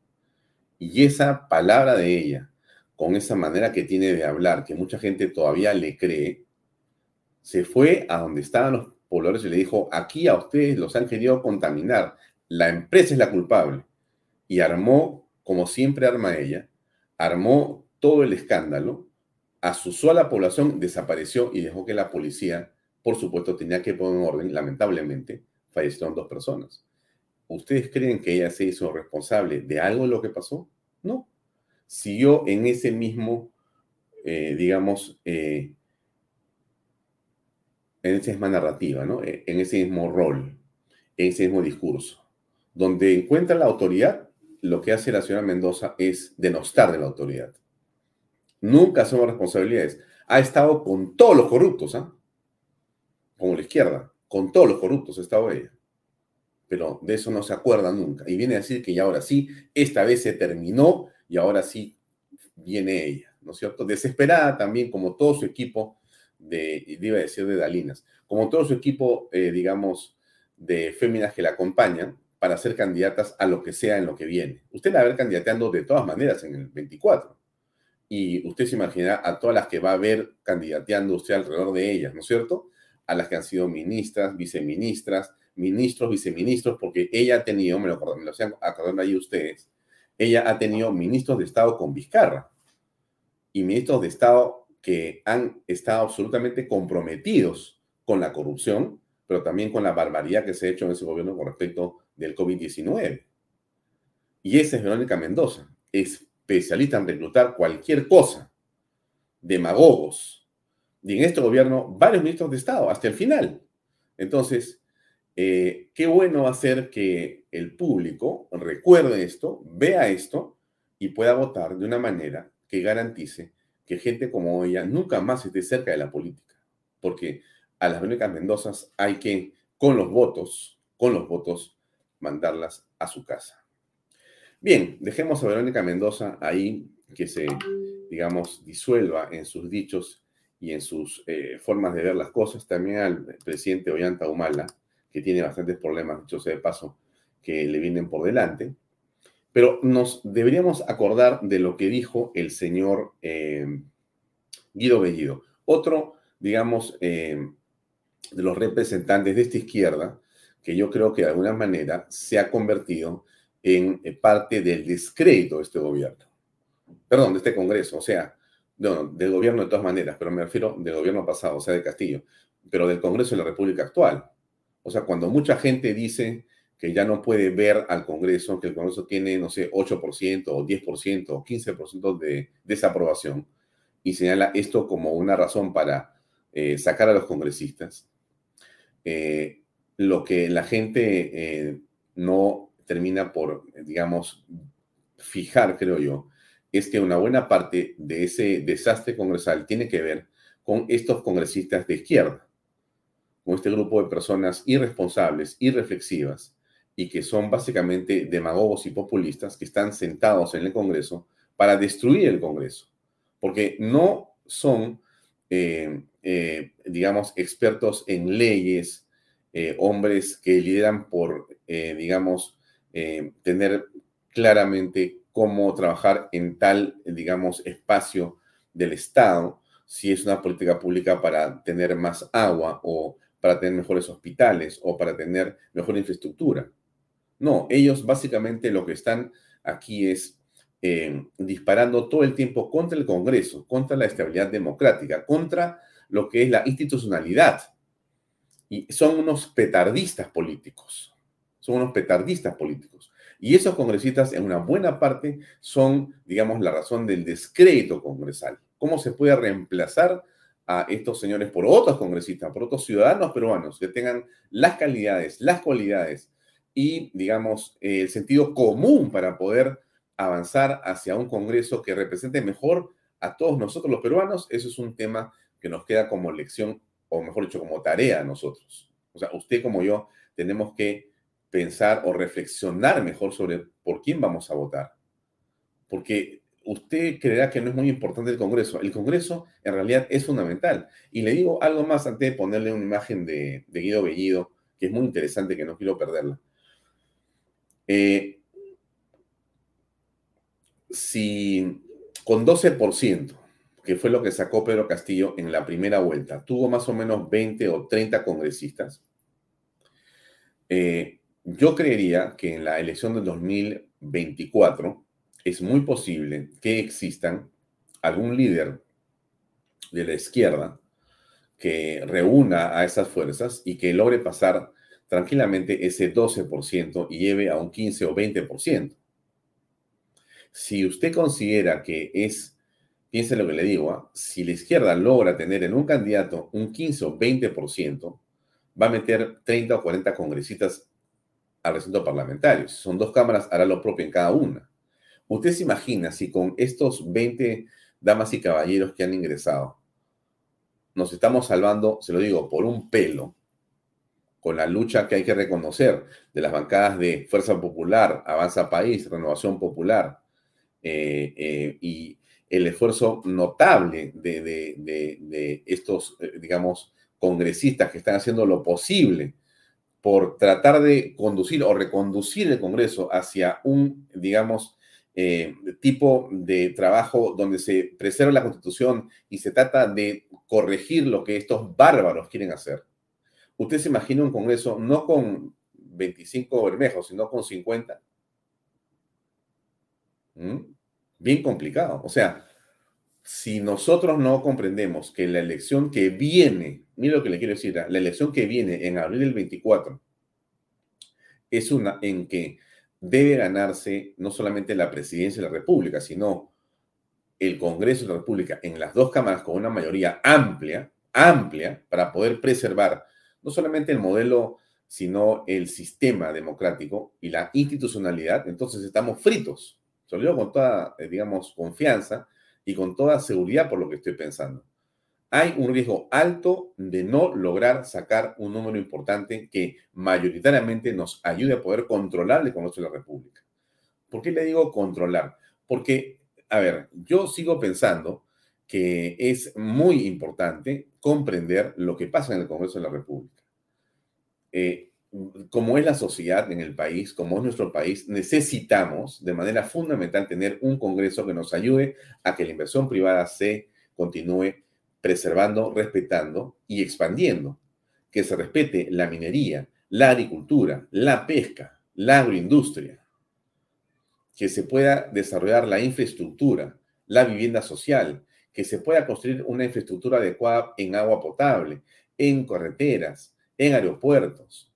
Y esa palabra de ella, con esa manera que tiene de hablar, que mucha gente todavía le cree, se fue a donde estaban los pobladores y le dijo, aquí a ustedes los han querido contaminar, la empresa es la culpable. Y armó, como siempre arma ella, armó todo el escándalo, asusó a la población, desapareció y dejó que la policía, por supuesto, tenía que poner en orden, lamentablemente, fallecieron dos personas. ¿Ustedes creen que ella se hizo responsable de algo de lo que pasó? No. Siguió en ese mismo, eh, digamos, eh, en esa misma narrativa, ¿no? E, en ese mismo rol, en ese mismo discurso. Donde encuentra la autoridad, lo que hace la señora Mendoza es denostar de la autoridad. Nunca somos responsabilidades. Ha estado con todos los corruptos, ¿ah? como la izquierda, con todos los corruptos ha estado ella. Pero de eso no se acuerda nunca. Y viene a decir que ya ahora sí, esta vez se terminó y ahora sí viene ella, ¿no es cierto? Desesperada también, como todo su equipo de, iba a decir de Dalinas, como todo su equipo, eh, digamos, de féminas que la acompañan para ser candidatas a lo que sea en lo que viene. Usted la va a ver candidateando de todas maneras en el 24. Y usted se imaginará a todas las que va a ver candidateando usted alrededor de ellas, ¿no es cierto? A las que han sido ministras, viceministras, ministros, viceministros, porque ella ha tenido, me lo, me lo acordando ahí ustedes, ella ha tenido ministros de Estado con Vizcarra y ministros de Estado que han estado absolutamente comprometidos con la corrupción, pero también con la barbaridad que se ha hecho en ese gobierno con respecto del COVID-19. Y esa es Verónica Mendoza, especialista en reclutar cualquier cosa, demagogos. Y en este gobierno, varios ministros de Estado, hasta el final. Entonces, eh, qué bueno va a ser que el público recuerde esto, vea esto y pueda votar de una manera que garantice que gente como ella nunca más esté cerca de la política. Porque a las Verónicas Mendozas hay que, con los votos, con los votos, mandarlas a su casa. Bien, dejemos a Verónica Mendoza ahí que se, digamos, disuelva en sus dichos y en sus eh, formas de ver las cosas. También al presidente Ollanta Humala, tiene bastantes problemas, dicho sea de paso, que le vienen por delante. Pero nos deberíamos acordar de lo que dijo el señor eh, Guido Bellido, otro, digamos, eh, de los representantes de esta izquierda, que yo creo que de alguna manera se ha convertido en eh, parte del descrédito de este gobierno. Perdón, de este Congreso, o sea, del gobierno de todas maneras, pero me refiero del gobierno pasado, o sea, de Castillo, pero del Congreso de la República actual. O sea, cuando mucha gente dice que ya no puede ver al Congreso, que el Congreso tiene, no sé, 8% o 10% o 15% de desaprobación, y señala esto como una razón para eh, sacar a los congresistas, eh, lo que la gente eh, no termina por, digamos, fijar, creo yo, es que una buena parte de ese desastre congresal tiene que ver con estos congresistas de izquierda, con este grupo de personas irresponsables, irreflexivas, y que son básicamente demagogos y populistas que están sentados en el Congreso para destruir el Congreso, porque no son, eh, eh, digamos, expertos en leyes, eh, hombres que lideran por, digamos, tener claramente cómo trabajar en tal, digamos, espacio del Estado, si es una política pública para tener más agua o para tener mejores hospitales o para tener mejor infraestructura. No, ellos básicamente lo que están aquí es disparando todo el tiempo contra el Congreso, contra la estabilidad democrática, contra lo que es la institucionalidad y son unos petardistas políticos. Son unos petardistas políticos. Y esos congresistas, en una buena parte, son, digamos, la razón del descrédito congresal. ¿Cómo se puede reemplazar a estos señores por otros congresistas, por otros ciudadanos peruanos que tengan las calidades, las cualidades y, digamos, el sentido común para poder avanzar hacia un Congreso que represente mejor a todos nosotros los peruanos? Eso es un tema que nos queda como lección o mejor dicho, como tarea a nosotros. O sea, usted como yo tenemos que pensar o reflexionar mejor sobre por quién vamos a votar. Porque usted creerá que no es muy importante el Congreso. El Congreso en realidad es fundamental. Y le digo algo más antes de ponerle una imagen de, Guido Bellido, que es muy interesante, que no quiero perderla. Eh, si con 12% que fue lo que sacó Pedro Castillo en la primera vuelta. Tuvo más o menos 20 o 30 congresistas. Eh, yo creería que en la elección del 2024 es muy posible que existan algún líder de la izquierda que reúna a esas fuerzas y que logre pasar tranquilamente ese 12% y lleve a un 15 o 20%. Si usted considera que es piense lo que le digo, ¿ah? si la izquierda logra tener en un candidato un 15 o 20%, va a meter 30 o 40 congresistas al recinto parlamentario. Si son dos cámaras, hará lo propio en cada una. ¿Usted se imagina si con estos 20 damas y caballeros que han ingresado nos estamos salvando, se lo digo, por un pelo, con la lucha que hay que reconocer de las bancadas de Fuerza Popular, Avanza País, Renovación Popular, eh, eh, y el esfuerzo notable de, estos, eh, digamos, congresistas que están haciendo lo posible por tratar de conducir o reconducir el Congreso hacia un, digamos, tipo de trabajo donde se preserva la Constitución y se trata de corregir lo que estos bárbaros quieren hacer. Usted se imagina un Congreso no con 25 bermejos, sino con 50. ¿Mm? Bien complicado. O sea, si nosotros no comprendemos que la elección que viene, mire lo que le quiero decir, la elección que viene en abril del 24 es una en que debe ganarse no solamente la presidencia de la República, sino el Congreso de la República en las dos cámaras con una mayoría amplia, amplia, para poder preservar no solamente el modelo, sino el sistema democrático y la institucionalidad, entonces estamos fritos. Se lo digo con toda, eh, digamos, confianza y con toda seguridad por lo que estoy pensando. Hay un riesgo alto de no lograr sacar un número importante que mayoritariamente nos ayude a poder controlar el Congreso de la República. ¿Por qué le digo controlar? Porque, a ver, yo sigo pensando que es muy importante comprender lo que pasa en el Congreso de la República. Eh, como es la sociedad en el país, como es nuestro país, necesitamos de manera fundamental tener un Congreso que nos ayude a que la inversión privada se continúe preservando, respetando y expandiendo. Que se respete la minería, la agricultura, la pesca, la agroindustria. Que se pueda desarrollar la infraestructura, la vivienda social, que se pueda construir una infraestructura adecuada en agua potable, en carreteras, en aeropuertos,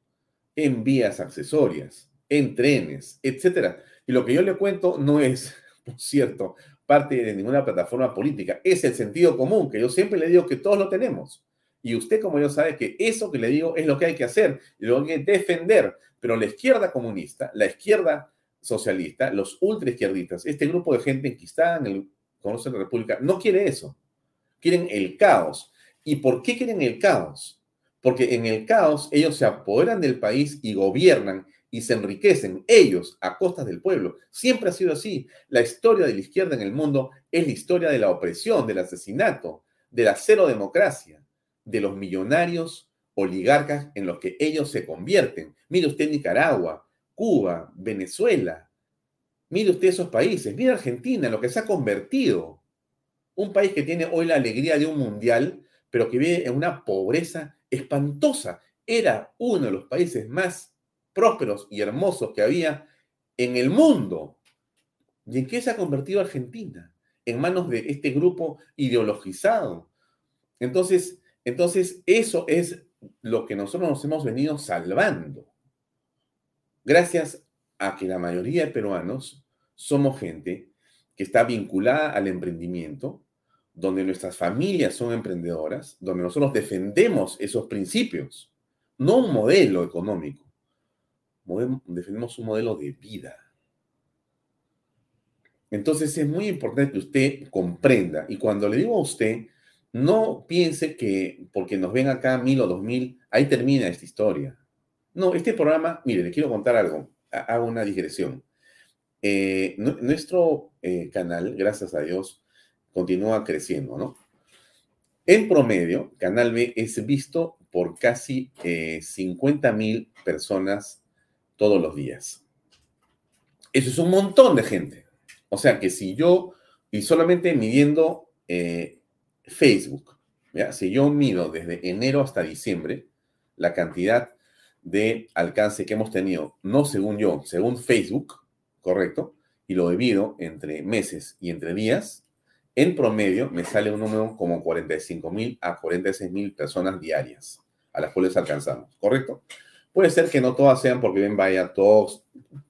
en vías accesorias, en trenes, etc. Y lo que yo le cuento no es, por cierto, parte de ninguna plataforma política, es el sentido común, que yo siempre le digo que todos lo tenemos. Y usted, como yo, sabe que eso que le digo es lo que hay que hacer, lo que defender. Pero la izquierda comunista, la izquierda socialista, los ultraizquierdistas, este grupo de gente enquistada en el conoce la República, no quiere eso. Quieren el caos. ¿Y por qué quieren el caos? Porque en el caos ellos se apoderan del país y gobiernan y se enriquecen ellos a costas del pueblo. Siempre ha sido así. La historia de la izquierda en el mundo es la historia de la opresión, del asesinato, de la cero democracia, de los millonarios oligarcas en los que ellos se convierten. Mire usted Nicaragua, Cuba, Venezuela, Mire usted esos países, mire Argentina, lo que se ha convertido. Un país que tiene hoy la alegría de un mundial, pero que vive en una pobreza espantosa. Era uno de los países más prósperos y hermosos que había en el mundo. ¿Y en qué se ha convertido Argentina? En manos de este grupo ideologizado. Entonces, entonces eso es lo que nosotros nos hemos venido salvando. Gracias a que la mayoría de peruanos somos gente que está vinculada al emprendimiento, donde nuestras familias son emprendedoras, donde nosotros defendemos esos principios, no un modelo económico, defendemos un modelo de vida. Entonces es muy importante que usted comprenda, y cuando le digo a usted, no piense que porque nos ven acá mil o dos mil, ahí termina esta historia. No, este programa, mire, le quiero contar algo, hago una digresión. Eh, nuestro eh, canal, gracias a Dios, continúa creciendo, ¿no? En promedio, Canal B es visto por casi 50 eh, mil personas todos los días. Eso es un montón de gente. O sea que si yo, y solamente midiendo Facebook, si yo mido desde enero hasta diciembre la cantidad de alcance que hemos tenido, no según yo, según Facebook, ¿correcto? Y lo divido entre meses y entre días, en promedio me sale un número como 45 mil a 46 mil personas diarias a las cuales alcanzamos, ¿correcto? Puede ser que no todas sean porque ven vaya todos,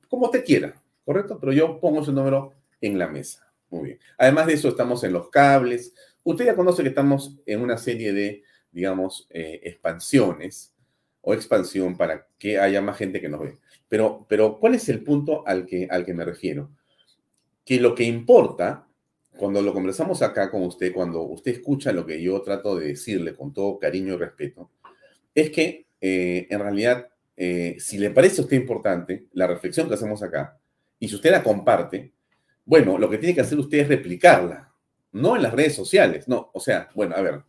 como usted quiera, ¿correcto? Pero yo pongo ese número en la mesa. Muy bien. Además de eso, estamos en los cables. Usted ya conoce que estamos en una serie de, digamos, eh, expansiones o expansión para que haya más gente que nos ve. Pero, pero ¿cuál es el punto al que, al que me refiero? Que lo que importa cuando lo conversamos acá con usted, cuando usted escucha lo que yo trato de decirle con todo cariño y respeto, es que eh, en realidad, eh, si le parece a usted importante la reflexión que hacemos acá, y si usted la comparte, bueno, lo que tiene que hacer usted es replicarla, no en las redes sociales, no, o sea, bueno, a ver,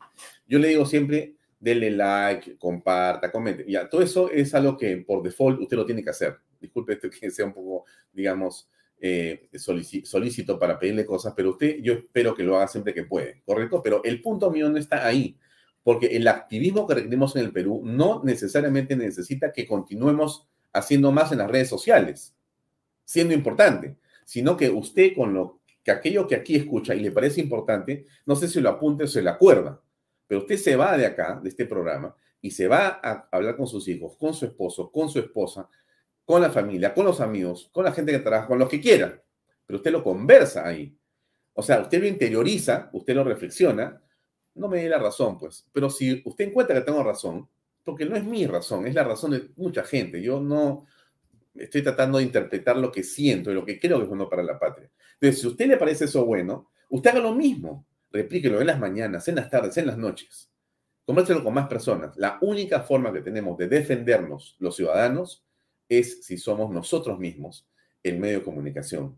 yo le digo siempre, denle like, comparta, comente, ya, todo eso es algo que por default usted lo tiene que hacer. Disculpe que sea un poco, digamos, eh, solícito para pedirle cosas, pero usted yo espero que lo haga siempre que puede, ¿correcto? Pero el punto mío no está ahí, porque el activismo que requerimos en el Perú no necesariamente necesita que continuemos haciendo más en las redes sociales, siendo importante, sino que usted con lo que aquello que aquí escucha y le parece importante, no sé si lo apunte o se lo acuerda, pero usted se va de acá, de este programa, y se va a hablar con sus hijos, con su esposo, con su esposa, con la familia, con los amigos, con la gente que trabaja, con los que quiera. Pero usted lo conversa ahí. O sea, usted lo interioriza, usted lo reflexiona. No me dé la razón, pues. Pero si usted encuentra que tengo razón, porque no es mi razón, es la razón de mucha gente. Yo no estoy tratando de interpretar lo que siento y lo que creo que es bueno para la patria. Entonces, si a usted le parece eso bueno, usted haga lo mismo. Replíquelo en las mañanas, en las tardes, en las noches. Convérselo con más personas. La única forma que tenemos de defendernos los ciudadanos es si somos nosotros mismos el medio de comunicación.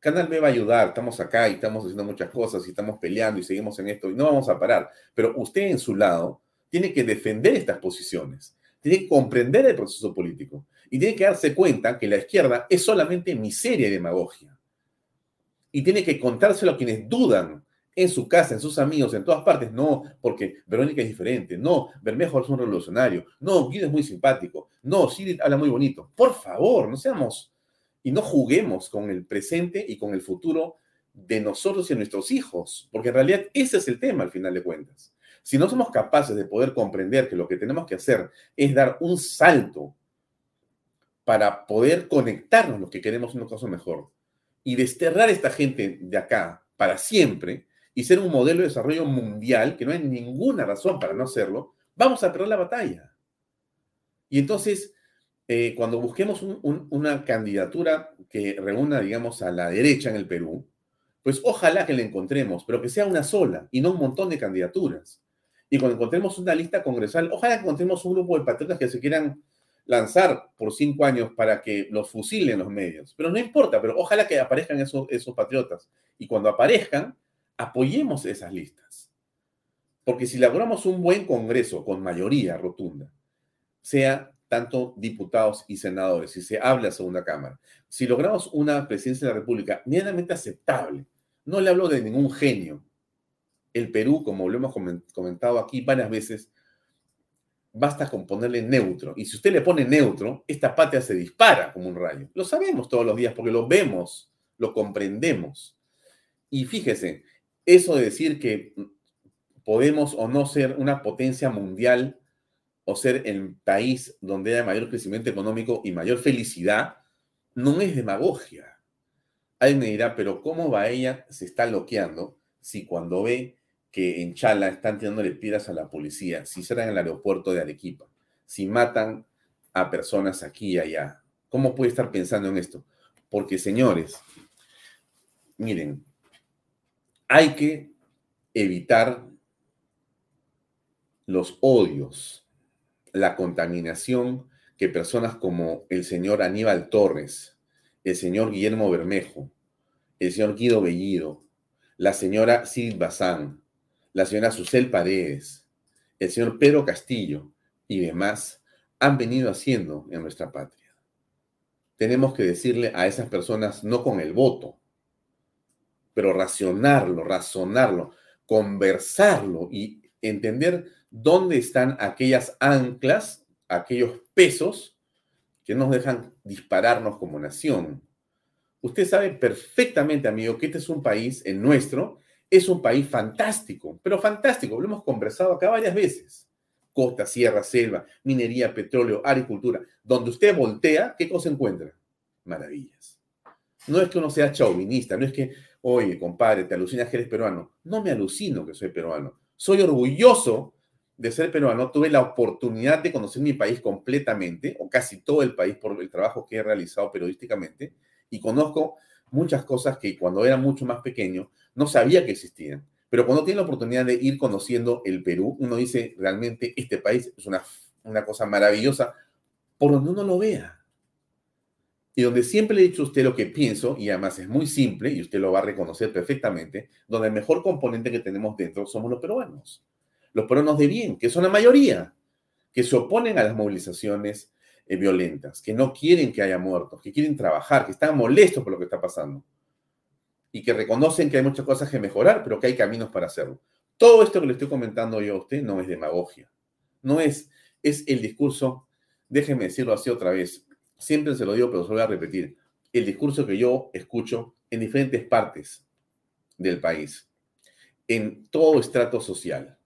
Canal B va a ayudar, estamos acá y estamos haciendo muchas cosas y estamos peleando y seguimos en esto y no vamos a parar. Pero usted en su lado tiene que defender estas posiciones, tiene que comprender el proceso político y tiene que darse cuenta que la izquierda es solamente miseria y demagogia. Y tiene que contárselo a quienes dudan en su casa, en sus amigos, en todas partes. No, porque Verónica es diferente. No, Bermejo es un revolucionario. No, Guido es muy simpático. No, Siri habla muy bonito. Por favor, no seamos y no juguemos con el presente y con el futuro de nosotros y de nuestros hijos, porque en realidad ese es el tema al final de cuentas. Si no somos capaces de poder comprender que lo que tenemos que hacer es dar un salto para poder conectarnos lo que queremos en un caso mejor y desterrar a esta gente de acá para siempre, y ser un modelo de desarrollo mundial, que no hay ninguna razón para no hacerlo, vamos a perder la batalla. Y entonces, eh, cuando busquemos una candidatura que reúna, digamos, a la derecha en el Perú, pues ojalá que la encontremos, pero que sea una sola y no un montón de candidaturas. Y cuando encontremos una lista congresal, ojalá que encontremos un grupo de patriotas que se quieran lanzar por cinco años para que los fusilen los medios. Pero no importa, pero ojalá que aparezcan esos, esos patriotas. Y cuando aparezcan, apoyemos esas listas. Porque si logramos un buen Congreso con mayoría rotunda, sea tanto diputados y senadores, si se habla a segunda cámara, si logramos una presidencia de la República medianamente aceptable, no le hablo de ningún genio. El Perú, como lo hemos comentado aquí varias veces, basta con ponerle neutro. Y si usted le pone neutro, esta patria se dispara como un rayo. Lo sabemos todos los días porque lo vemos, lo comprendemos. Y fíjese, eso de decir que podemos o no ser una potencia mundial o ser el país donde haya mayor crecimiento económico y mayor felicidad, no es demagogia. Alguien me dirá, pero ¿cómo va ella se está bloqueando si cuando ve que en Chala están tirándole piedras a la policía, si cerran el aeropuerto de Arequipa, si matan a personas aquí y allá? ¿Cómo puede estar pensando en esto? Porque, señores, miren, hay que evitar los odios, la contaminación que personas como el señor Aníbal Torres, el señor Guillermo Bermejo, el señor Guido Bellido, la señora Sid Bazán, la señora Susel Paredes, el señor Pedro Castillo y demás han venido haciendo en nuestra patria. Tenemos que decirle a esas personas no con el voto, pero racionarlo, razonarlo, conversarlo y entender dónde están aquellas anclas, aquellos pesos que nos dejan dispararnos como nación. Usted sabe perfectamente, amigo, que este es un país, el nuestro, es un país fantástico, pero fantástico, lo hemos conversado acá varias veces. Costa, sierra, selva, minería, petróleo, agricultura. Donde usted voltea, ¿qué cosa encuentra? Maravillas. No es que uno sea chauvinista, no es que oye, compadre, te alucinas que eres peruano. No me alucino que soy peruano. Soy orgulloso de ser peruano. Tuve la oportunidad de conocer mi país completamente, o casi todo el país, por el trabajo que he realizado periodísticamente, y conozco muchas cosas que cuando era mucho más pequeño no sabía que existían. Pero cuando tiene la oportunidad de ir conociendo el Perú, uno dice, realmente este país es una, una cosa maravillosa por donde uno lo vea. Y donde siempre le he dicho a usted lo que pienso, y además es muy simple, y usted lo va a reconocer perfectamente, donde el mejor componente que tenemos dentro somos los peruanos. Los peruanos de bien, que son la mayoría, que se oponen a las movilizaciones eh, violentas, que no quieren que haya muertos, que quieren trabajar, que están molestos por lo que está pasando. Y que reconocen que hay muchas cosas que mejorar, pero que hay caminos para hacerlo. Todo esto que le estoy comentando yo a usted no es demagogia. No es, es el discurso, déjeme decirlo así otra vez, siempre se lo digo, pero se lo voy a repetir, el discurso que yo escucho en diferentes partes del país, en todo estrato social.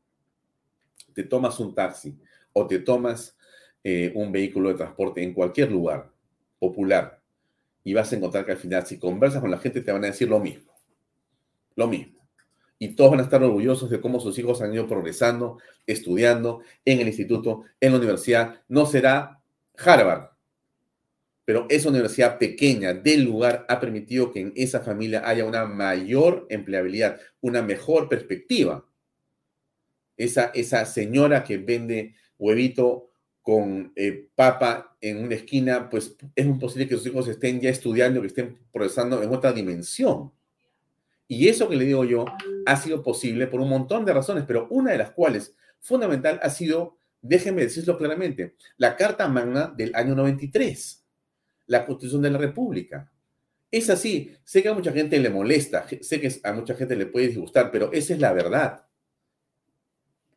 Te tomas un taxi o te tomas eh, un vehículo de transporte en cualquier lugar popular y vas a encontrar que al final, si conversas con la gente, te van a decir lo mismo. Lo mismo. Y todos van a estar orgullosos de cómo sus hijos han ido progresando, estudiando en el instituto, en la universidad. No será Harvard, pero esa universidad pequeña del lugar ha permitido que en esa familia haya una mayor empleabilidad, una mejor perspectiva. Esa, esa señora que vende huevito con eh, papa en una esquina, pues es posible que sus hijos estén ya estudiando, que estén progresando en otra dimensión. Y eso que le digo yo ha sido posible por un montón de razones, pero una de las cuales fundamental ha sido, déjenme decirlo claramente, la Carta Magna del año 93 la Constitución de la República. Es así. Sé que a mucha gente le molesta, sé que a mucha gente le puede disgustar, pero esa es la verdad.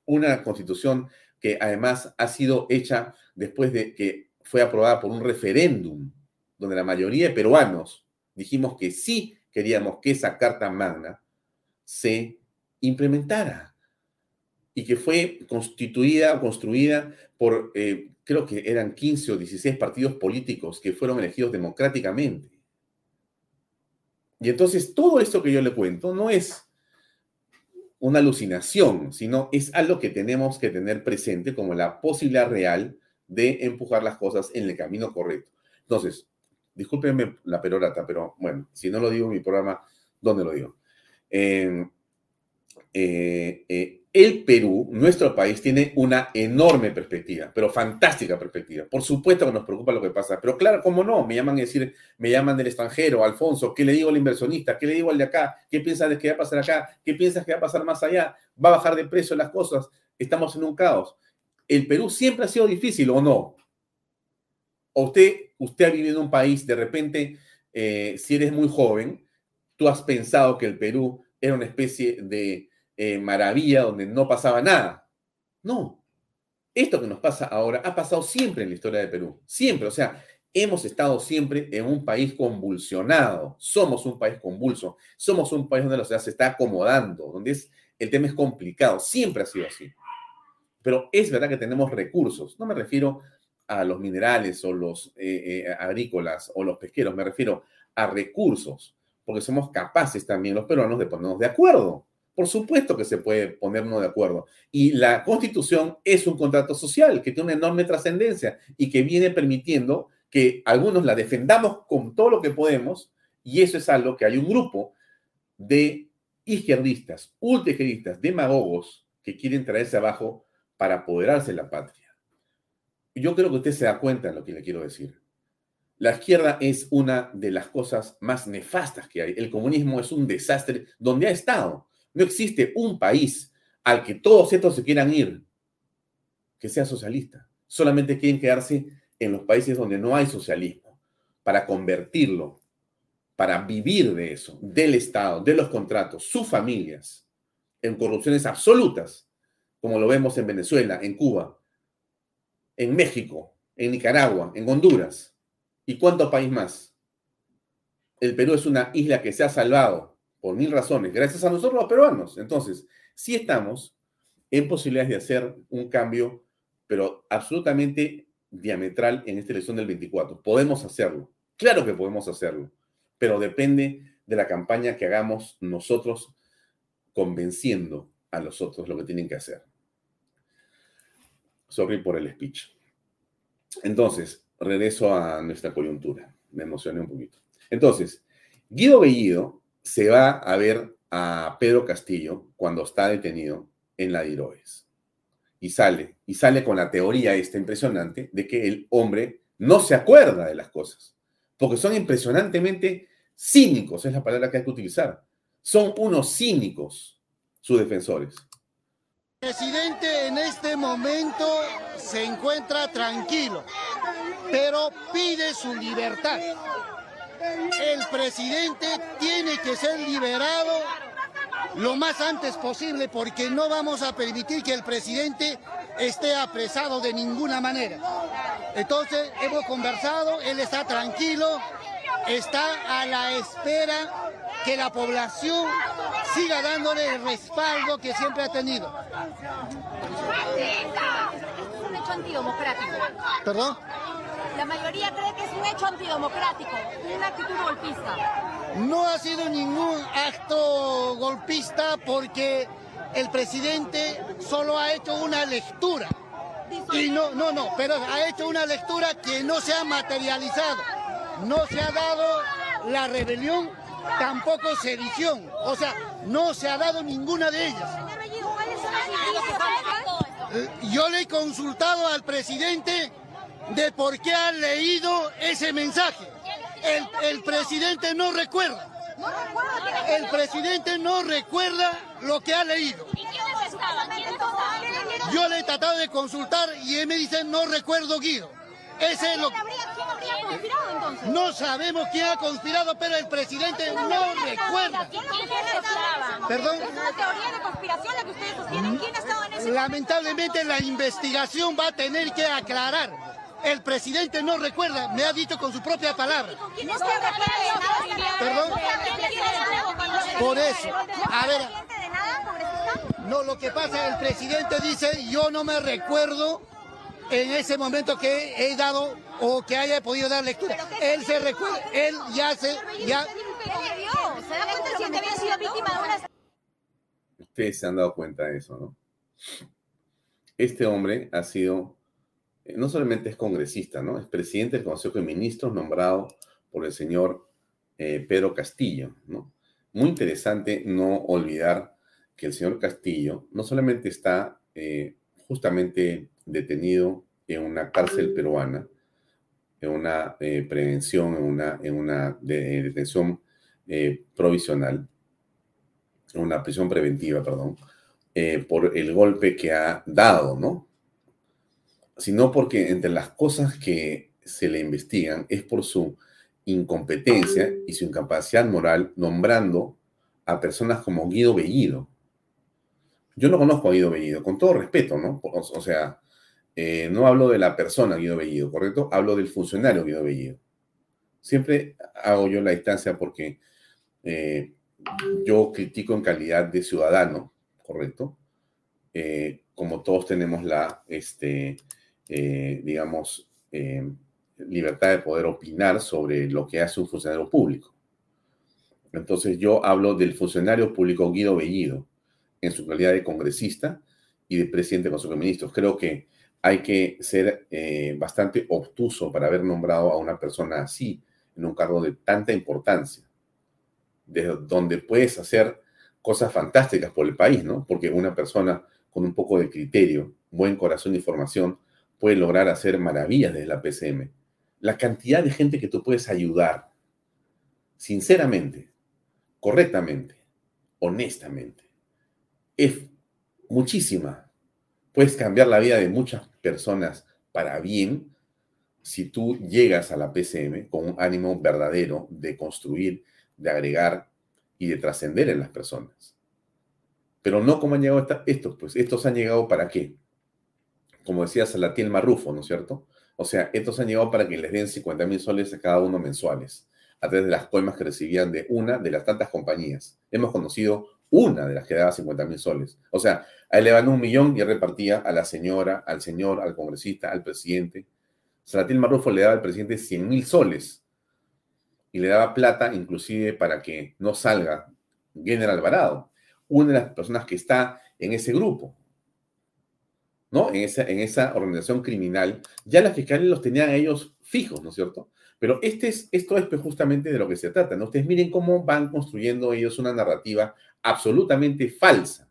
Una constitución que además ha sido hecha después de que fue aprobada por un referéndum, donde la mayoría de peruanos dijimos que sí queríamos que esa Carta Magna se implementara y que fue constituida o construida por eh, creo que eran 15 o 16 partidos políticos que fueron elegidos democráticamente. Y entonces todo esto que yo le cuento no es una alucinación, sino es algo que tenemos que tener presente como la posibilidad real de empujar las cosas en el camino correcto. Entonces, discúlpenme la perorata, pero bueno, si no lo digo en mi programa, ¿dónde lo digo? Eh, eh, el Perú, nuestro país, tiene una enorme perspectiva, pero fantástica perspectiva. Por supuesto que nos preocupa lo que pasa, pero claro, ¿cómo no? Me llaman a decir, me llaman del extranjero, Alfonso, ¿qué le digo al inversionista? ¿Qué le digo al de acá? ¿Qué piensas de que va a pasar acá? ¿Qué piensas que va a pasar más allá? ¿Va a bajar de precio las cosas? Estamos en un caos. ¿El Perú siempre ha sido difícil o no? ¿O usted, usted ha vivido en un país, de repente, eh, si eres muy joven, tú has pensado que el Perú era una especie de eh, maravilla donde no pasaba nada. No. Esto que nos pasa ahora ha pasado siempre en la historia de Perú. Siempre. O sea, hemos estado siempre en un país convulsionado. Somos un país convulso. Somos un país donde la sociedad se está acomodando, donde el tema es complicado. Siempre ha sido así. Pero es verdad que tenemos recursos. No me refiero a los minerales o los eh, eh, agrícolas o los pesqueros. Me refiero a recursos. Porque somos capaces también los peruanos de ponernos de acuerdo. Por supuesto que se puede ponernos de acuerdo. Y la constitución es un contrato social que tiene una enorme trascendencia y que viene permitiendo que algunos la defendamos con todo lo que podemos. Y eso es algo que hay un grupo de izquierdistas, ultraizquierdistas, demagogos que quieren traerse abajo para apoderarse de la patria. Yo creo que usted se da cuenta de lo que le quiero decir. La izquierda es una de las cosas más nefastas que hay. El comunismo es un desastre donde ha estado. No existe un país al que todos estos se quieran ir que sea socialista. Solamente quieren quedarse en los países donde no hay socialismo para convertirlo, para vivir de eso, del Estado, de los contratos, sus familias, en corrupciones absolutas, como lo vemos en Venezuela, en Cuba, en México, en Nicaragua, en Honduras. ¿Y cuánto país más? El Perú es una isla que se ha salvado por mil razones, gracias a nosotros los peruanos. Entonces, sí estamos en posibilidades de hacer un cambio, pero absolutamente diametral en esta elección del 24. Podemos hacerlo, claro que podemos hacerlo, pero depende de la campaña que hagamos nosotros convenciendo a los otros lo que tienen que hacer. Sorry por el speech. Entonces, regreso a nuestra coyuntura. Me emocioné un poquito. Entonces, Guido Bellido se va a ver a Pedro Castillo cuando está detenido en la Diroes. Y sale, y sale con la teoría esta impresionante de que el hombre no se acuerda de las cosas, porque son impresionantemente cínicos, es la palabra que hay que utilizar. Son unos cínicos sus defensores. El presidente en este momento se encuentra tranquilo, pero pide su libertad. El presidente tiene que ser liberado lo más antes posible porque no vamos a permitir que el presidente esté apresado de ninguna manera. Entonces hemos conversado, él está tranquilo, está a la espera que la población siga dándole el respaldo que siempre ha tenido. ¿Perdón? La mayoría cree que es un hecho antidemocrático, una actitud golpista. No ha sido ningún acto golpista porque el presidente solo ha hecho una lectura. Y no, no, no, pero ha hecho una lectura que no se ha materializado. No se ha dado la rebelión, tampoco sedición. O sea, no se ha dado ninguna de ellas. Eh, Yo le he consultado al presidente de por qué ha leído ese mensaje. El, el presidente no recuerda. El presidente no recuerda lo que ha leído. Yo le he tratado de consultar y él me dice no recuerdo Guido. Ese es lo No sabemos quién ha conspirado, pero el presidente no recuerda. Perdón. Es una teoría de conspiración la que ustedes sostienen. ¿Quién ha estado en ese Lamentablemente la investigación va a tener que aclarar. El presidente no recuerda, me ha dicho con su propia palabra. ¿Quién está Perdón. Por eso, a ver, de nada, congresista? no, lo que pasa, el presidente dice, yo no me recuerdo en ese momento que he dado o que haya podido dar lectura. Él se recuerda, él ya se, ya, ¿Qué le dio? ¿Se da cuenta de lo que había sido víctima de una Ustedes se han dado cuenta de eso, ¿no? Este hombre ha sido, eh, no solamente es congresista, ¿no? Es presidente del Consejo de Ministros nombrado por el señor eh, Pedro Castillo, ¿no? Muy interesante no olvidar que el señor Castillo no solamente está eh, justamente detenido en una cárcel peruana, en una eh, prevención, en una, en una de- detención eh, provisional, en una prisión preventiva, perdón, eh, por el golpe que ha dado, ¿no? Sino porque entre las cosas que se le investigan es por su incompetencia y su incapacidad moral nombrando a personas como Guido Bellido. Yo no conozco a Guido Bellido, con todo respeto, ¿no? O, sea, eh, no hablo de la persona Guido Bellido, ¿correcto? Hablo del funcionario Guido Bellido. Siempre hago yo la distancia porque eh, yo critico en calidad de ciudadano, ¿correcto? Eh, como todos tenemos la, este, eh, digamos, eh, libertad de poder opinar sobre lo que hace un funcionario público. Entonces yo hablo del funcionario público Guido Bellido en su calidad de congresista y de presidente del Consejo de Ministros. Creo que hay que ser eh, bastante obtuso para haber nombrado a una persona así en un cargo de tanta importancia, desde donde puedes hacer cosas fantásticas por el país, ¿no? Porque una persona con un poco de criterio, buen corazón y formación puede lograr hacer maravillas desde la PCM. La cantidad de gente que tú puedes ayudar, sinceramente, correctamente, honestamente, es muchísima. Puedes cambiar la vida de muchas personas para bien si tú llegas a la PCM con un ánimo verdadero de construir, de agregar y de trascender en las personas. Pero no como han llegado estos, pues estos han llegado para qué? Como decía Salatiel Marrufo, ¿no es cierto? O sea, estos han llegado para que les den 50 mil soles a cada uno mensuales, a través de las coimas que recibían de una de las tantas compañías. Hemos conocido una de las que daba 50 mil soles. O sea, a él le dan un millón y repartía a la señora, al señor, al congresista, al presidente. Salatiel Marrufo le daba al presidente 100 mil soles y le daba plata inclusive para que no salga General Alvarado, una de las personas que está en ese grupo. ¿No? En esa, en esa organización criminal, ya las fiscales los tenían ellos fijos, ¿no es cierto? Pero este es, esto es pues, justamente de lo que se trata, ¿no? Ustedes miren cómo van construyendo ellos una narrativa absolutamente falsa.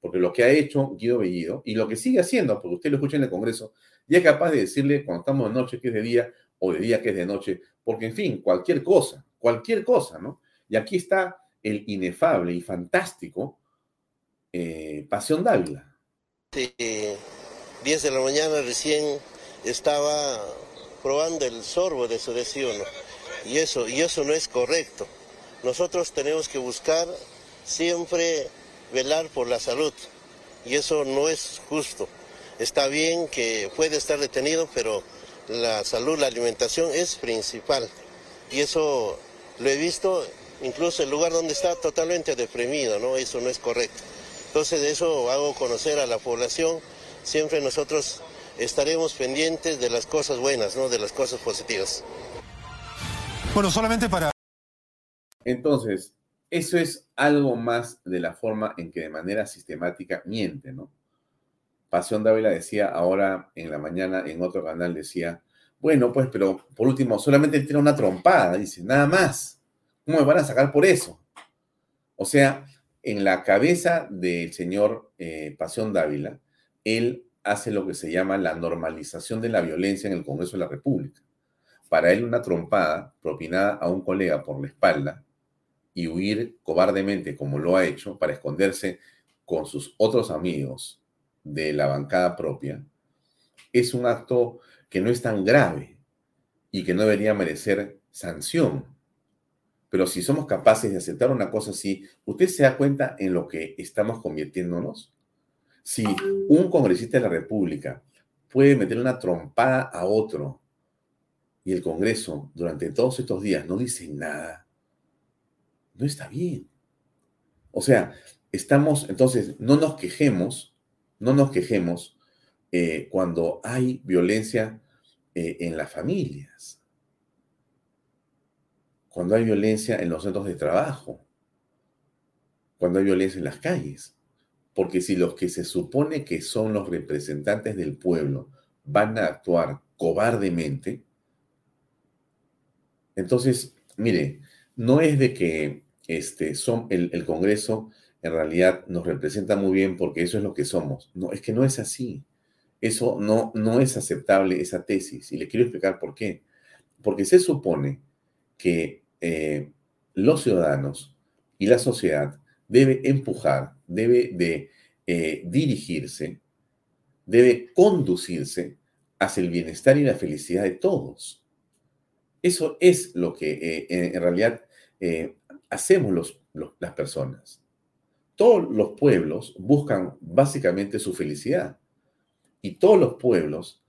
Porque lo que ha hecho Guido Bellido y lo que sigue haciendo, porque usted lo escucha en el Congreso, ya es capaz de decirle cuando estamos de noche que es de día o de día que es de noche, porque en fin, cualquier cosa, cualquier cosa, ¿no? Y aquí está el inefable y fantástico eh, Pasión Dávila. 10 de la mañana recién estaba probando el sorbo de su desayuno y eso, y eso no es correcto. Nosotros tenemos que buscar siempre velar por la salud y eso no es justo. Está bien que puede estar detenido, pero la salud, la alimentación es principal y eso lo he visto incluso el lugar donde está totalmente deprimido, ¿no? Eso no es correcto. Entonces de eso hago conocer a la población, siempre nosotros estaremos pendientes de las cosas buenas, ¿no? De las cosas positivas. Bueno, solamente para... Entonces, eso es algo más de la forma en que de manera sistemática miente, ¿no? Pasión Dávila decía ahora en la mañana en otro canal, decía, bueno, pues, pero por último, solamente tiene una trompada, dice, nada más. ¿Cómo me van a sacar por eso? O sea, en la cabeza del señor eh, Pasión Dávila, él hace lo que se llama la normalización de la violencia en el Congreso de la República. Para él una trompada propinada a un colega por la espalda y huir cobardemente como lo ha hecho para esconderse con sus otros amigos de la bancada propia, es un acto que no es tan grave y que no debería merecer sanción. Pero si somos capaces de aceptar una cosa así, ¿usted se da cuenta en lo que estamos convirtiéndonos? Si un congresista de la República puede meter una trompada a otro y el Congreso durante todos estos días no dice nada, no está bien. O sea, estamos, entonces, no nos quejemos, no nos quejemos eh, cuando hay violencia eh, en las familias cuando hay violencia en los centros de trabajo, cuando hay violencia en las calles. Porque si los que se supone que son los representantes del pueblo van a actuar cobardemente, entonces, mire, no es de que este, son, el, Congreso en realidad nos representa muy bien porque eso es lo que somos. No, es que no es así. Eso no, no es aceptable, esa tesis. Y le quiero explicar por qué. Porque se supone que eh, los ciudadanos y la sociedad debe empujar, debe de eh, dirigirse, debe conducirse hacia el bienestar y la felicidad de todos. Eso es lo que eh, en realidad hacemos las personas. Todos los pueblos buscan básicamente su felicidad y todos los pueblos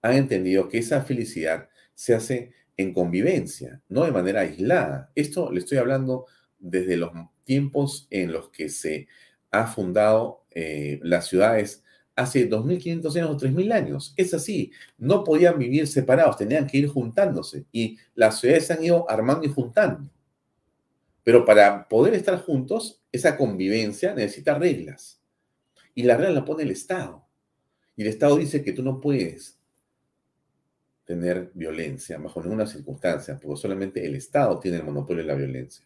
han entendido que esa felicidad se hace en convivencia, no de manera aislada. Esto le estoy hablando desde los tiempos en los que se ha fundado eh, las ciudades hace 2.500 años o 3.000 años. Es así, no podían vivir separados, tenían que ir juntándose y las ciudades se han ido armando y juntando. Pero para poder estar juntos, esa convivencia necesita reglas. Y las reglas las pone el Estado. Y el Estado dice que tú no puedes tener violencia bajo ninguna circunstancia, porque solamente el Estado tiene el monopolio de la violencia.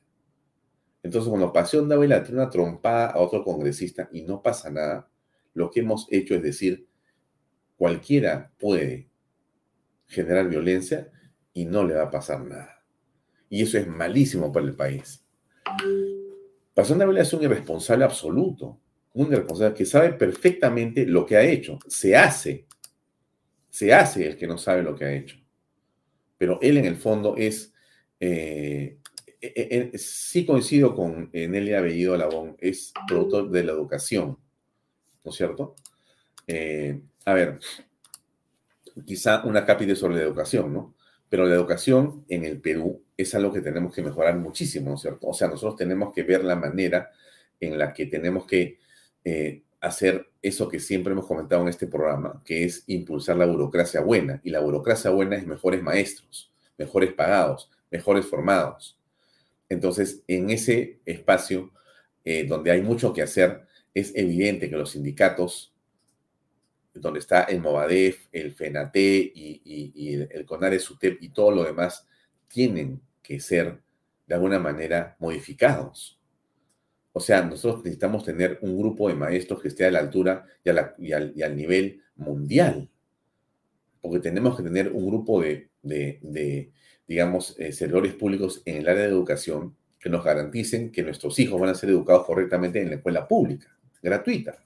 Entonces, cuando Pasión Dávila tiene una trompada a otro congresista y no pasa nada, lo que hemos hecho es decir, cualquiera puede generar violencia y no le va a pasar nada. Y eso es malísimo para el país. Pasión Dávila es un irresponsable absoluto, un irresponsable que sabe perfectamente lo que ha hecho. Se hace se hace el que no sabe lo que ha hecho. Pero él en el fondo es, eh, e, e, e, sí coincido con Nelia Bellido Labón, es producto de la educación, ¿no es cierto? Eh, a ver, quizá una cápita sobre la educación, ¿no? Pero la educación en el Perú es algo que tenemos que mejorar muchísimo, ¿no es cierto? O sea, nosotros tenemos que ver la manera en la que tenemos que eh, hacer eso que siempre hemos comentado en este programa, que es impulsar la burocracia buena. Y la burocracia buena es mejores maestros, mejores pagados, mejores formados. Entonces, en ese espacio eh, donde hay mucho que hacer, es evidente que los sindicatos donde está el Movadef, el FENATE y, y, el CONARE y todo lo demás, tienen que ser de alguna manera modificados. O sea, nosotros necesitamos tener un grupo de maestros que esté a la altura y, al, nivel mundial. Porque tenemos que tener un grupo de, digamos, eh, servidores públicos en el área de educación que nos garanticen que nuestros hijos van a ser educados correctamente en la escuela pública, gratuita.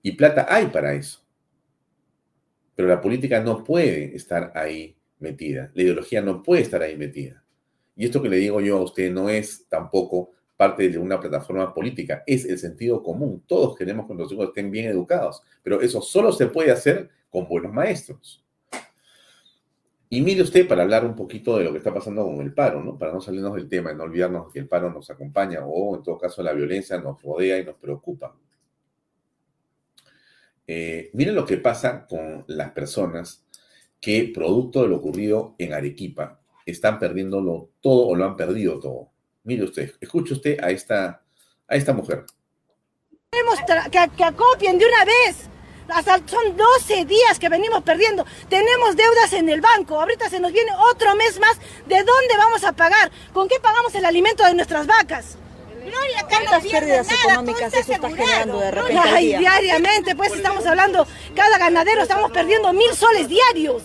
Y plata hay para eso. Pero la política no puede estar ahí metida. La ideología no puede estar ahí metida. Y esto que le digo yo a usted no es tampoco parte de una plataforma política, es el sentido común. Todos queremos que nuestros hijos estén bien educados, pero eso solo se puede hacer con buenos maestros. Y mire usted, para hablar un poquito de lo que está pasando con el paro, ¿no? Para no salirnos del tema y no olvidarnos que el paro nos acompaña o en todo caso la violencia nos rodea y nos preocupa. Eh, miren lo que pasa con las personas que, producto de lo ocurrido en Arequipa, están perdiéndolo todo o lo han perdido todo. Mire usted, escuche usted a esta, a esta mujer. Que, que acopien de una vez son 12 días que venimos perdiendo. Tenemos deudas en el banco. Ahorita se nos viene otro mes más. ¿De dónde vamos a pagar? ¿Con qué pagamos el alimento de nuestras vacas? Gloria, ¿Cuántas pérdidas económicas eso está generando de repente? Ay, diariamente, pues estamos hablando, cada ganadero estamos perdiendo mil soles diarios.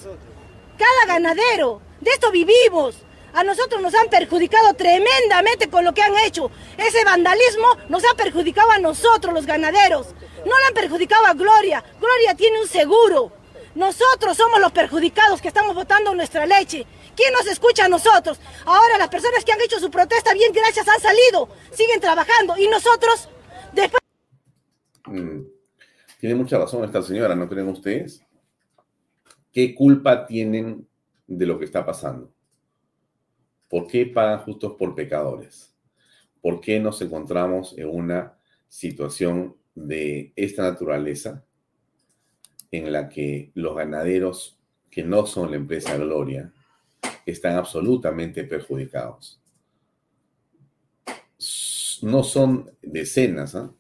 Cada ganadero. De esto vivimos. A nosotros nos han perjudicado tremendamente con lo que han hecho. Ese vandalismo nos ha perjudicado a nosotros, los ganaderos. No le han perjudicado a Gloria. Gloria tiene un seguro. Nosotros somos los perjudicados que estamos votando nuestra leche. ¿Quién nos escucha a nosotros? Ahora las personas que han hecho su protesta, bien gracias, han salido, siguen trabajando. Y nosotros, después... Mm. Tiene mucha razón esta señora, ¿no creen ustedes? ¿Qué culpa tienen de lo que está pasando? ¿Por qué pagan justos por pecadores? ¿Por qué nos encontramos en una situación de esta naturaleza en la que los ganaderos que no son la empresa Gloria están absolutamente perjudicados? No son decenas, ¿ah?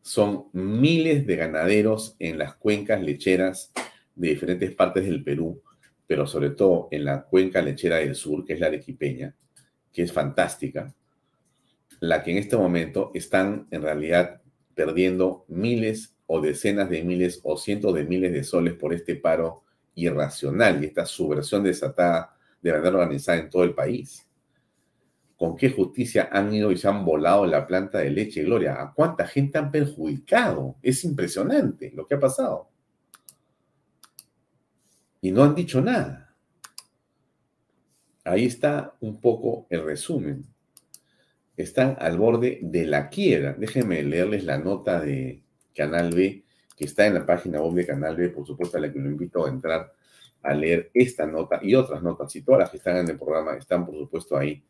son miles de ganaderos en las cuencas lecheras de diferentes partes del Perú pero sobre todo en la cuenca lechera del sur, que es la arequipeña, que es fantástica, la que en este momento están en realidad perdiendo miles o decenas de miles o cientos de miles de soles por este paro irracional y esta subversión desatada de manera organizada en todo el país. ¿Con qué justicia han ido y se han volado la planta de leche, Gloria? ¿A cuánta gente han perjudicado? Es impresionante lo que ha pasado y no han dicho nada. Ahí está un poco el resumen. Están al borde de la quiebra. Déjenme leerles la nota de Canal B, que está en la página web de Canal B, por supuesto, a la que lo invito a entrar a leer esta nota y otras notas, y todas las que están en el programa están, por supuesto, ahí.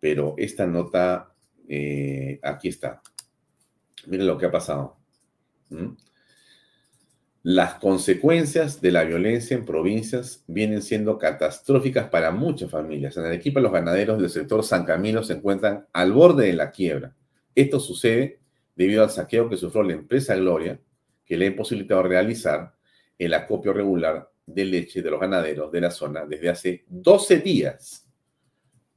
Pero esta nota, eh, aquí está. Miren lo que ha pasado. Las consecuencias de la violencia en provincias vienen siendo catastróficas para muchas familias. En Arequipa, los ganaderos del sector San Camilo se encuentran al borde de la quiebra. Esto sucede debido al saqueo que sufrió la empresa Gloria, que le ha imposibilitado realizar el acopio regular de leche de los ganaderos de la zona desde hace 12 días.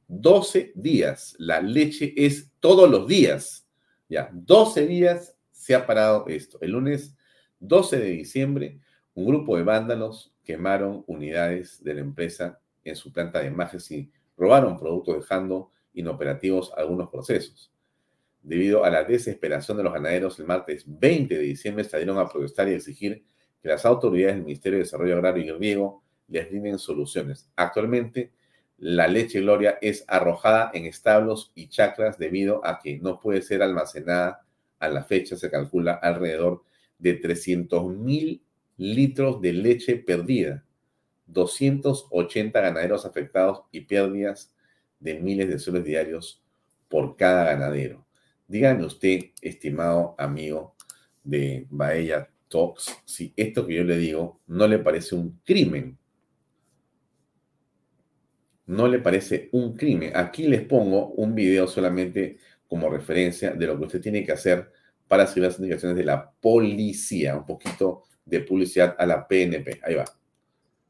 12 días. La leche es todos los días. Ya, 12 días se ha parado esto. El lunes 12 de diciembre, un grupo de vándalos quemaron unidades de la empresa en su planta de imágenes y robaron productos dejando inoperativos algunos procesos. Debido a la desesperación de los ganaderos, el martes 20 de diciembre salieron a protestar y exigir que las autoridades del Ministerio de Desarrollo Agrario y Riego les brinden soluciones. Actualmente, la leche Gloria es arrojada en establos y chacras debido a que no puede ser almacenada a la fecha, se calcula alrededor de 300 mil litros de leche perdida, 280 ganaderos afectados y pérdidas de miles de soles diarios por cada ganadero. Dígame usted, estimado amigo de Baella Talks, si esto que yo le digo no le parece un crimen. No le parece un crimen. Aquí les pongo un video solamente como referencia de lo que usted tiene que hacer para seguir las indicaciones de la policía. Un poquito de Publicidad a la PNP. Ahí va.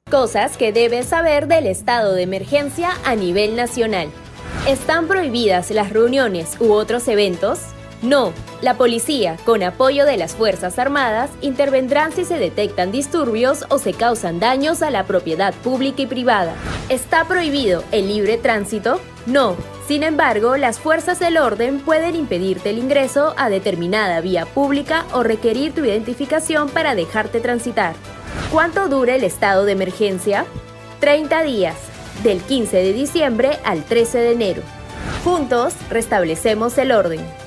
Cosas que debes saber del estado de emergencia a nivel nacional. ¿Están prohibidas las reuniones u otros eventos? No, la policía, con apoyo de las Fuerzas Armadas, intervendrán si se detectan disturbios o se causan daños a la propiedad pública y privada. ¿Está prohibido el libre tránsito? No. Sin embargo, las fuerzas del orden pueden impedirte el ingreso a determinada vía pública o requerir tu identificación para dejarte transitar. ¿Cuánto dura el estado de emergencia? 30 días, del 15 de diciembre al 13 de enero. Juntos restablecemos el orden.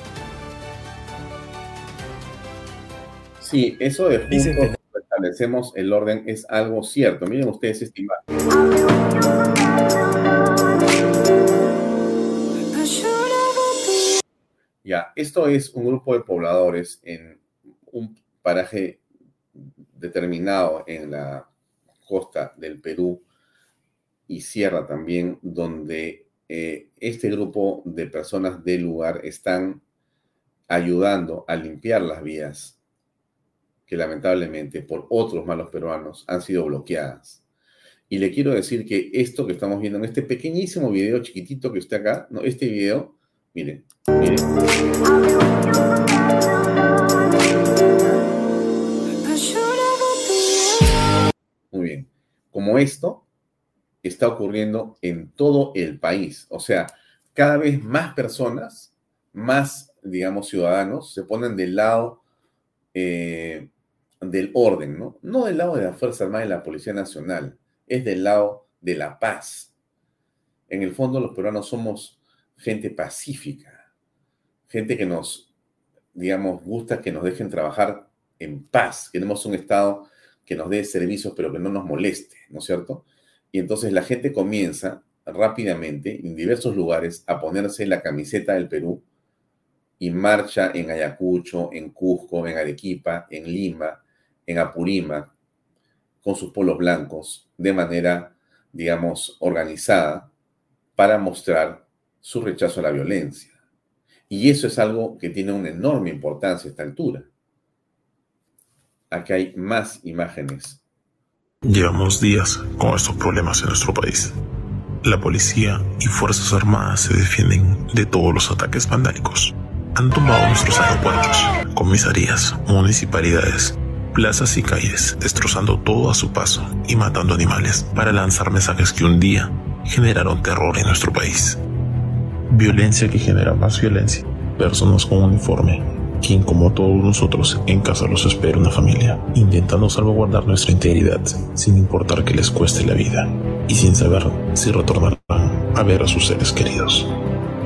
Sí, eso de juntos restablecemos el orden es algo cierto. Miren ustedes esta. Ya, esto es un grupo de pobladores en un paraje determinado en la costa del Perú y Sierra también, donde eh, este grupo de personas del lugar están ayudando a limpiar las vías que lamentablemente por otros malos peruanos han sido bloqueadas. Y le quiero decir que esto que estamos viendo en este pequeñísimo video chiquitito que está acá, no, este video, miren, miren. Muy bien. Como esto está ocurriendo en todo el país. O sea, cada vez más personas, más, digamos, ciudadanos, se ponen del lado eh, del orden, ¿no? No del lado de la Fuerza Armada y la Policía Nacional, es del lado de la paz. En el fondo, los peruanos somos gente pacífica, gente que nos, digamos, gusta que nos dejen trabajar en paz. Queremos un Estado que nos dé servicios, pero que no nos moleste, ¿no es cierto? Y entonces la gente comienza rápidamente en diversos lugares a ponerse la camiseta del Perú y marcha en Ayacucho, en Cusco, en Arequipa, en Lima, en Apurímac, con sus polos blancos, de manera, digamos, organizada, para mostrar su rechazo a la violencia. Y eso es algo que tiene una enorme importancia a esta altura. Aquí hay más imágenes. Llevamos días con estos problemas en nuestro país. La policía y Fuerzas Armadas se defienden de todos los ataques vandálicos. Han tumbado nuestros aeropuertos, comisarías, municipalidades, plazas y calles, destrozando todo a su paso y matando animales para lanzar mensajes que un día generaron terror en nuestro país. Violencia que genera más violencia. Personas con uniforme quien como todos nosotros en casa los espera una familia, intentando salvaguardar nuestra integridad sin importar que les cueste la vida y sin saber si retornarán a ver a sus seres queridos.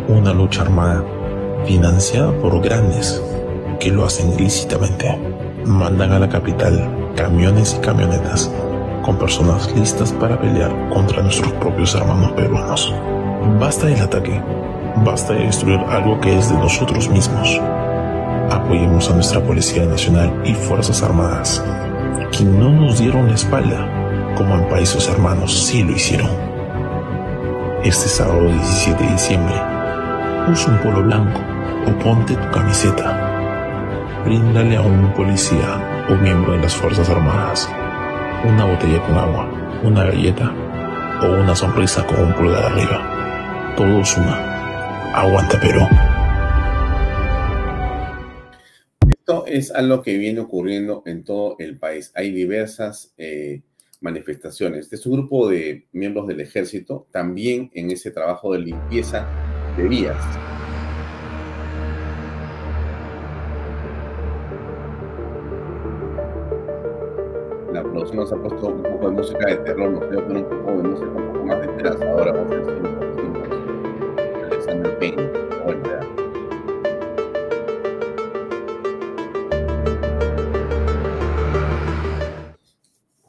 Una lucha armada financiada por grandes que lo hacen ilícitamente. Mandan a la capital camiones y camionetas con personas listas para pelear contra nuestros propios hermanos peruanos. Basta del ataque, basta de destruir algo que es de nosotros mismos apoyemos a nuestra Policía Nacional y Fuerzas Armadas, que no nos dieron la espalda, como en países hermanos sí lo hicieron. Este sábado 17 de diciembre, usa un polo blanco o ponte tu camiseta. Bríndale a un policía o miembro de las Fuerzas Armadas una botella con agua, una galleta o una sonrisa con un pulgar arriba. Todos una. Aguanta Perú. es algo que viene ocurriendo en todo el país. Hay diversas eh, manifestaciones. Este es un grupo de miembros del ejército, también en ese trabajo de limpieza de vías. Producción nos ha puesto un poco de música de terror, nos dio un poco de música un poco más esperanzadora. Vamos a decir un poquito. Alexander Payne,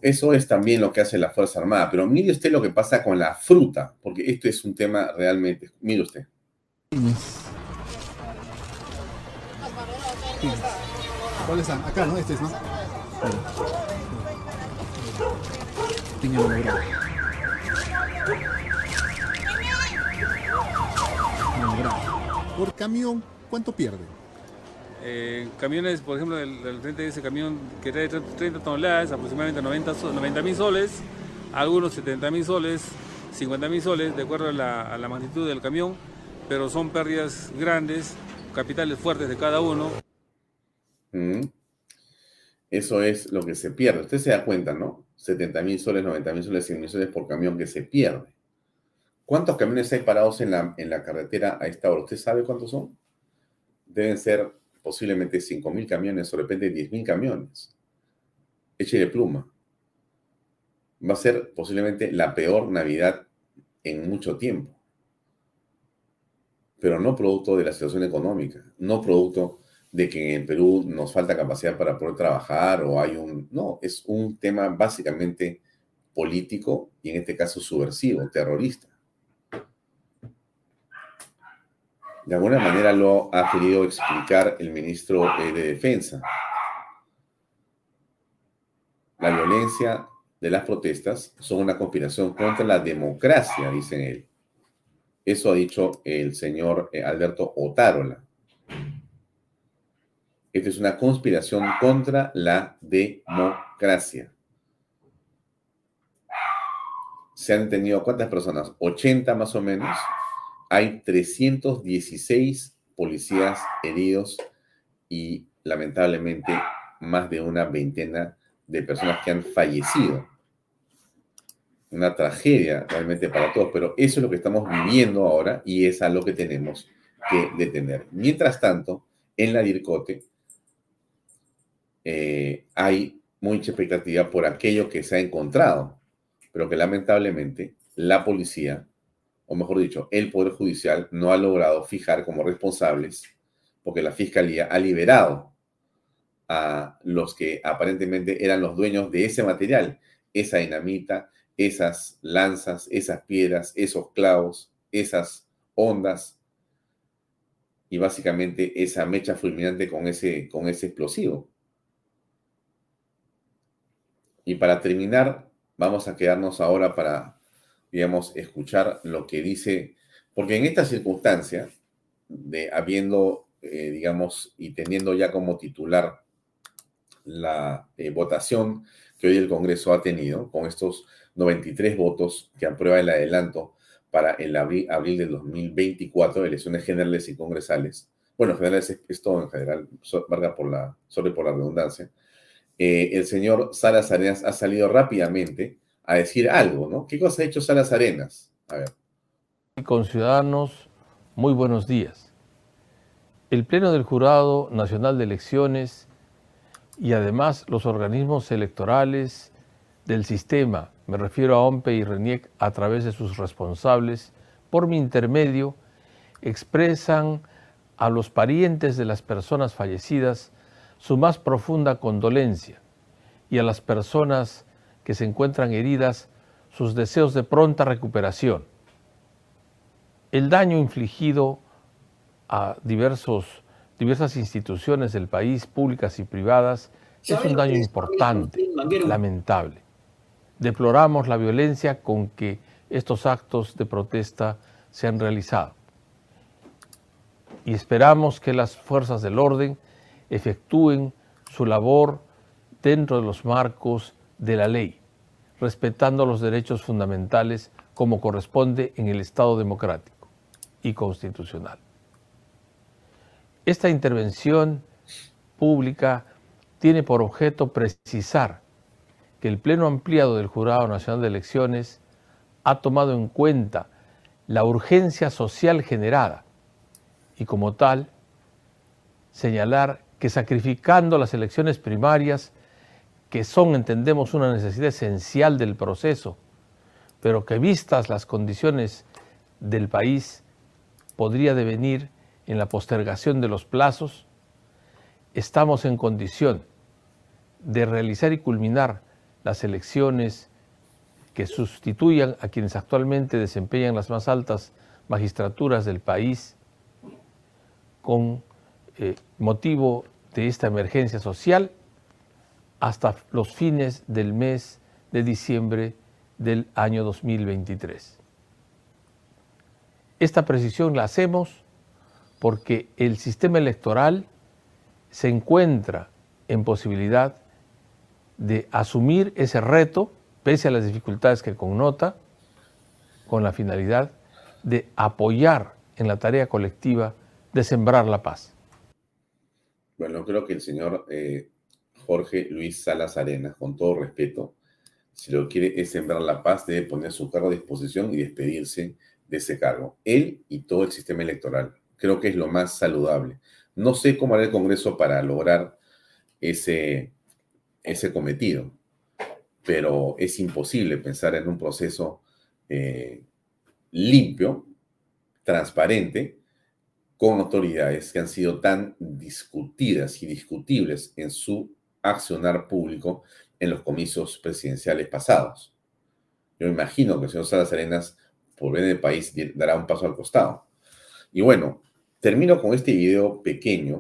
Eso es también lo que hace la Fuerza Armada. Pero mire usted lo que pasa con la fruta, porque esto es un tema realmente. Mire usted. ¿Cuáles están? Acá, ¿no? Este es, ¿no? Por camión, ¿cuánto pierde? Eh, camiones, por ejemplo, el, el frente de ese camión que trae 30 toneladas, aproximadamente 90 mil soles, algunos 70 mil soles, 50 mil soles, de acuerdo a la, a la magnitud del camión, pero son pérdidas grandes, capitales fuertes de cada uno. Mm. Eso es lo que se pierde. Usted se da cuenta, ¿no? 70 mil soles, 90 mil soles, 100 mil soles por camión que se pierde. ¿Cuántos camiones hay parados en la, en la carretera a esta hora? ¿Usted sabe cuántos son? Deben ser posiblemente 5 mil camiones o de repente 10 mil camiones. Échele pluma. Va a ser posiblemente la peor Navidad en mucho tiempo. Pero no producto de la situación económica, no producto de que en Perú nos falta capacidad para poder trabajar o hay un... No, es un tema básicamente político y en este caso subversivo, terrorista. De alguna manera lo ha querido explicar el ministro eh, de Defensa. La violencia de las protestas son una conspiración contra la democracia, dicen él. Eso ha dicho el señor eh, Alberto Otárola. Esta es una conspiración contra la democracia. Se han detenido cuántas personas? 80 más o menos. Hay 316 policías heridos y lamentablemente más de una veintena de personas que han fallecido. Una tragedia realmente para todos, pero eso es lo que estamos viviendo ahora y es a lo que tenemos que detener. Mientras tanto, en la DIRCOTE eh, hay mucha expectativa por aquello que se ha encontrado, pero que lamentablemente la policía, o mejor dicho, el Poder Judicial no ha logrado fijar como responsables, porque la Fiscalía ha liberado a los que aparentemente eran los dueños de ese material, esa dinamita, esas lanzas, esas piedras, esos clavos, esas ondas y básicamente esa mecha fulminante con ese, con ese explosivo. Y para terminar, vamos a quedarnos ahora para, digamos, escuchar lo que dice, porque en esta circunstancia, de habiendo, eh, digamos, y teniendo ya como titular la eh, votación que hoy el Congreso ha tenido, con estos 93 votos que aprueba el adelanto para el abril, abril del 2024, elecciones generales y congresales. Bueno, generales es, todo en general, valga por la, sobre por la redundancia. Eh, el señor Salas Arenas ha salido rápidamente a decir algo, ¿no? ¿Qué cosa ha hecho Salas Arenas? A ver. Con ciudadanos, muy buenos días. El Pleno del Jurado Nacional de Elecciones y además los organismos electorales del sistema, me refiero a OMPE y RENIEC a través de sus responsables, por mi intermedio, expresan a los parientes de las personas fallecidas su más profunda condolencia y a las personas que se encuentran heridas sus deseos de pronta recuperación. El daño infligido a diversos, diversas instituciones del país, públicas y privadas, es un daño importante, lamentable. Deploramos la violencia con que estos actos de protesta se han realizado y esperamos que las fuerzas del orden efectúen su labor dentro de los marcos de la ley, respetando los derechos fundamentales como corresponde en el Estado democrático y constitucional. Esta intervención pública tiene por objeto precisar que el Pleno ampliado del Jurado Nacional de Elecciones ha tomado en cuenta la urgencia social generada y como tal señalar que sacrificando las elecciones primarias, que son, entendemos, una necesidad esencial del proceso, pero que vistas las condiciones del país, podría devenir en la postergación de los plazos, estamos en condición de realizar y culminar las elecciones que sustituyan a quienes actualmente desempeñan las más altas magistraturas del país con eh, motivo de esta emergencia social hasta los fines del mes de diciembre del año 2023. Esta precisión la hacemos porque el sistema electoral se encuentra en posibilidad de asumir ese reto, pese a las dificultades que connota, con la finalidad de apoyar en la tarea colectiva de sembrar la paz. Bueno, creo que el señor eh, Jorge Luis Salas Arenas, con todo respeto, si lo quiere es sembrar la paz, debe poner su cargo a disposición y despedirse de ese cargo. Él y todo el sistema electoral. Creo que es lo más saludable. No sé cómo hará el Congreso para lograr ese, ese cometido, pero es imposible pensar en un proceso eh, limpio, transparente, con autoridades que han sido tan discutidas y discutibles en su accionar público en los comicios presidenciales pasados. Yo imagino que el señor Salas Arenas, por ver el país, dará un paso al costado. Y bueno, termino con este video pequeño,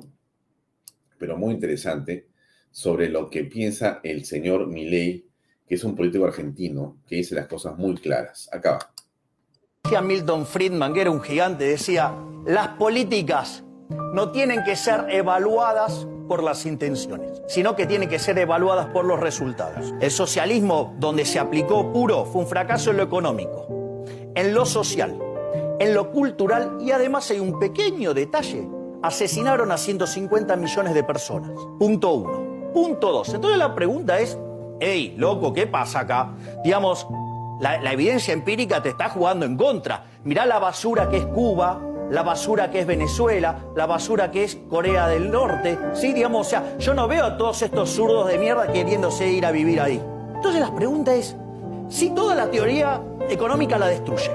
pero muy interesante, sobre lo que piensa el señor Milei, que es un político argentino que dice las cosas muy claras. Acá va. Milton Friedman, que era un gigante, decía, las políticas no tienen que ser evaluadas por las intenciones, sino que tienen que ser evaluadas por los resultados. El socialismo donde se aplicó puro fue un fracaso en lo económico, en lo social, en lo cultural y además hay un pequeño detalle. Asesinaron a 150 millones de personas. Punto uno. Punto dos. Entonces la pregunta es, hey, loco, ¿qué pasa acá? Digamos, la, la evidencia empírica te está jugando en contra. Mirá la basura que es Cuba, la basura que es Venezuela, la basura que es Corea del Norte. Sí, digamos, o sea, yo no veo a todos estos zurdos de mierda queriéndose ir a vivir ahí. Entonces la pregunta es, si toda la teoría económica la destruye,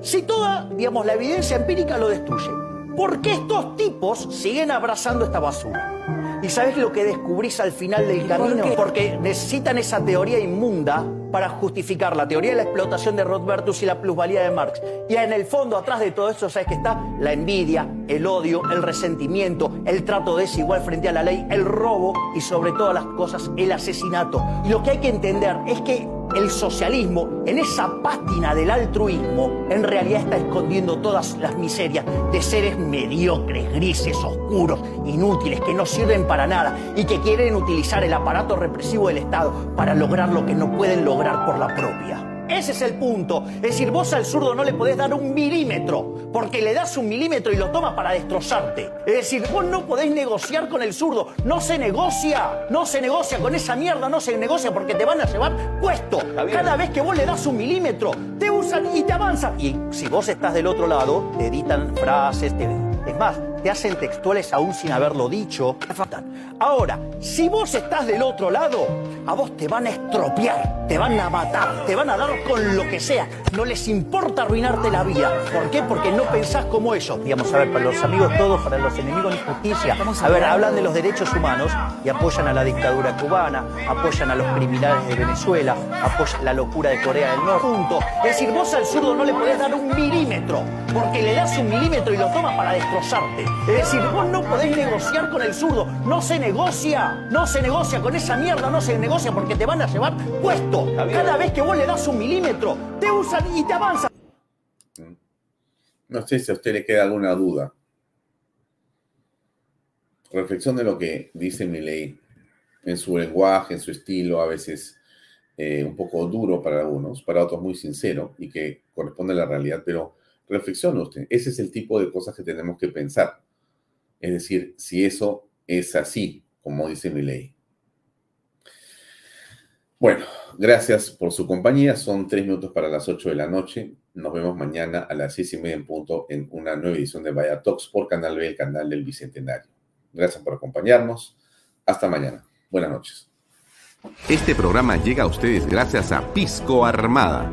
si toda, digamos, la evidencia empírica lo destruye, ¿por qué estos tipos siguen abrazando esta basura? ¿Y sabes lo que descubrís al final del camino? Porque necesitan esa teoría inmunda para justificar la teoría de la explotación de Rothbertus y la plusvalía de Marx. Y en el fondo, atrás de todo eso, ¿sabes que está? La envidia, el odio, el resentimiento, el trato desigual frente a la ley, el robo y sobre todas las cosas, el asesinato. Y lo que hay que entender es que el socialismo, en esa pátina del altruismo, en realidad está escondiendo todas las miserias de seres mediocres, grises, oscuros, inútiles, que no sirven para nada y que quieren utilizar el aparato represivo del Estado para lograr lo que no pueden lograr por la propia. Ese es el punto. Es decir, vos al zurdo no le podés dar un milímetro, porque le das un milímetro y lo toma para destrozarte. Es decir, vos no podés negociar con el zurdo. No se negocia. No se negocia con esa mierda, no se negocia porque te van a llevar puesto. Cada vez que vos le das un milímetro, te usan y te avanzan. Y si vos estás del otro lado, te editan frases, te... es más, te hacen textuales aún sin haberlo dicho. Ahora, si vos estás del otro lado, a vos te van a estropear, te van a matar, te van a dar con lo que sea. No les importa arruinarte la vida. ¿Por qué? Porque no pensás como ellos. Digamos, a ver, para los amigos todos, para los enemigos de justicia. A ver, hablan de los derechos humanos y apoyan a la dictadura cubana, apoyan a los criminales de Venezuela, apoyan la locura de Corea del Norte. Punto. Es decir, vos al zurdo no le podés dar un milímetro, porque le das un milímetro y lo tomas para destrozarte. Es decir, vos no podés negociar con el zurdo. No se negocia. No se negocia con esa mierda. No se negocia porque te van a llevar puesto. Cada vez que vos le das un milímetro, te usan y te avanzan. No sé si a usted le queda alguna duda. Reflexión de lo que dice ley en su lenguaje, en su estilo, a veces eh, un poco duro para algunos, para otros muy sincero y que corresponde a la realidad, pero reflexione usted. Ese es el tipo de cosas que tenemos que pensar. Es decir, si eso es así, como dice mi ley. Bueno, gracias por su compañía. Son tres minutos para las ocho de la noche. Nos vemos mañana a las seis y media en punto en una nueva edición de Vaya Talks por Canal B, el canal del Bicentenario. Gracias por acompañarnos. Hasta mañana. Buenas noches. Este programa llega a ustedes gracias a Pisco Armada.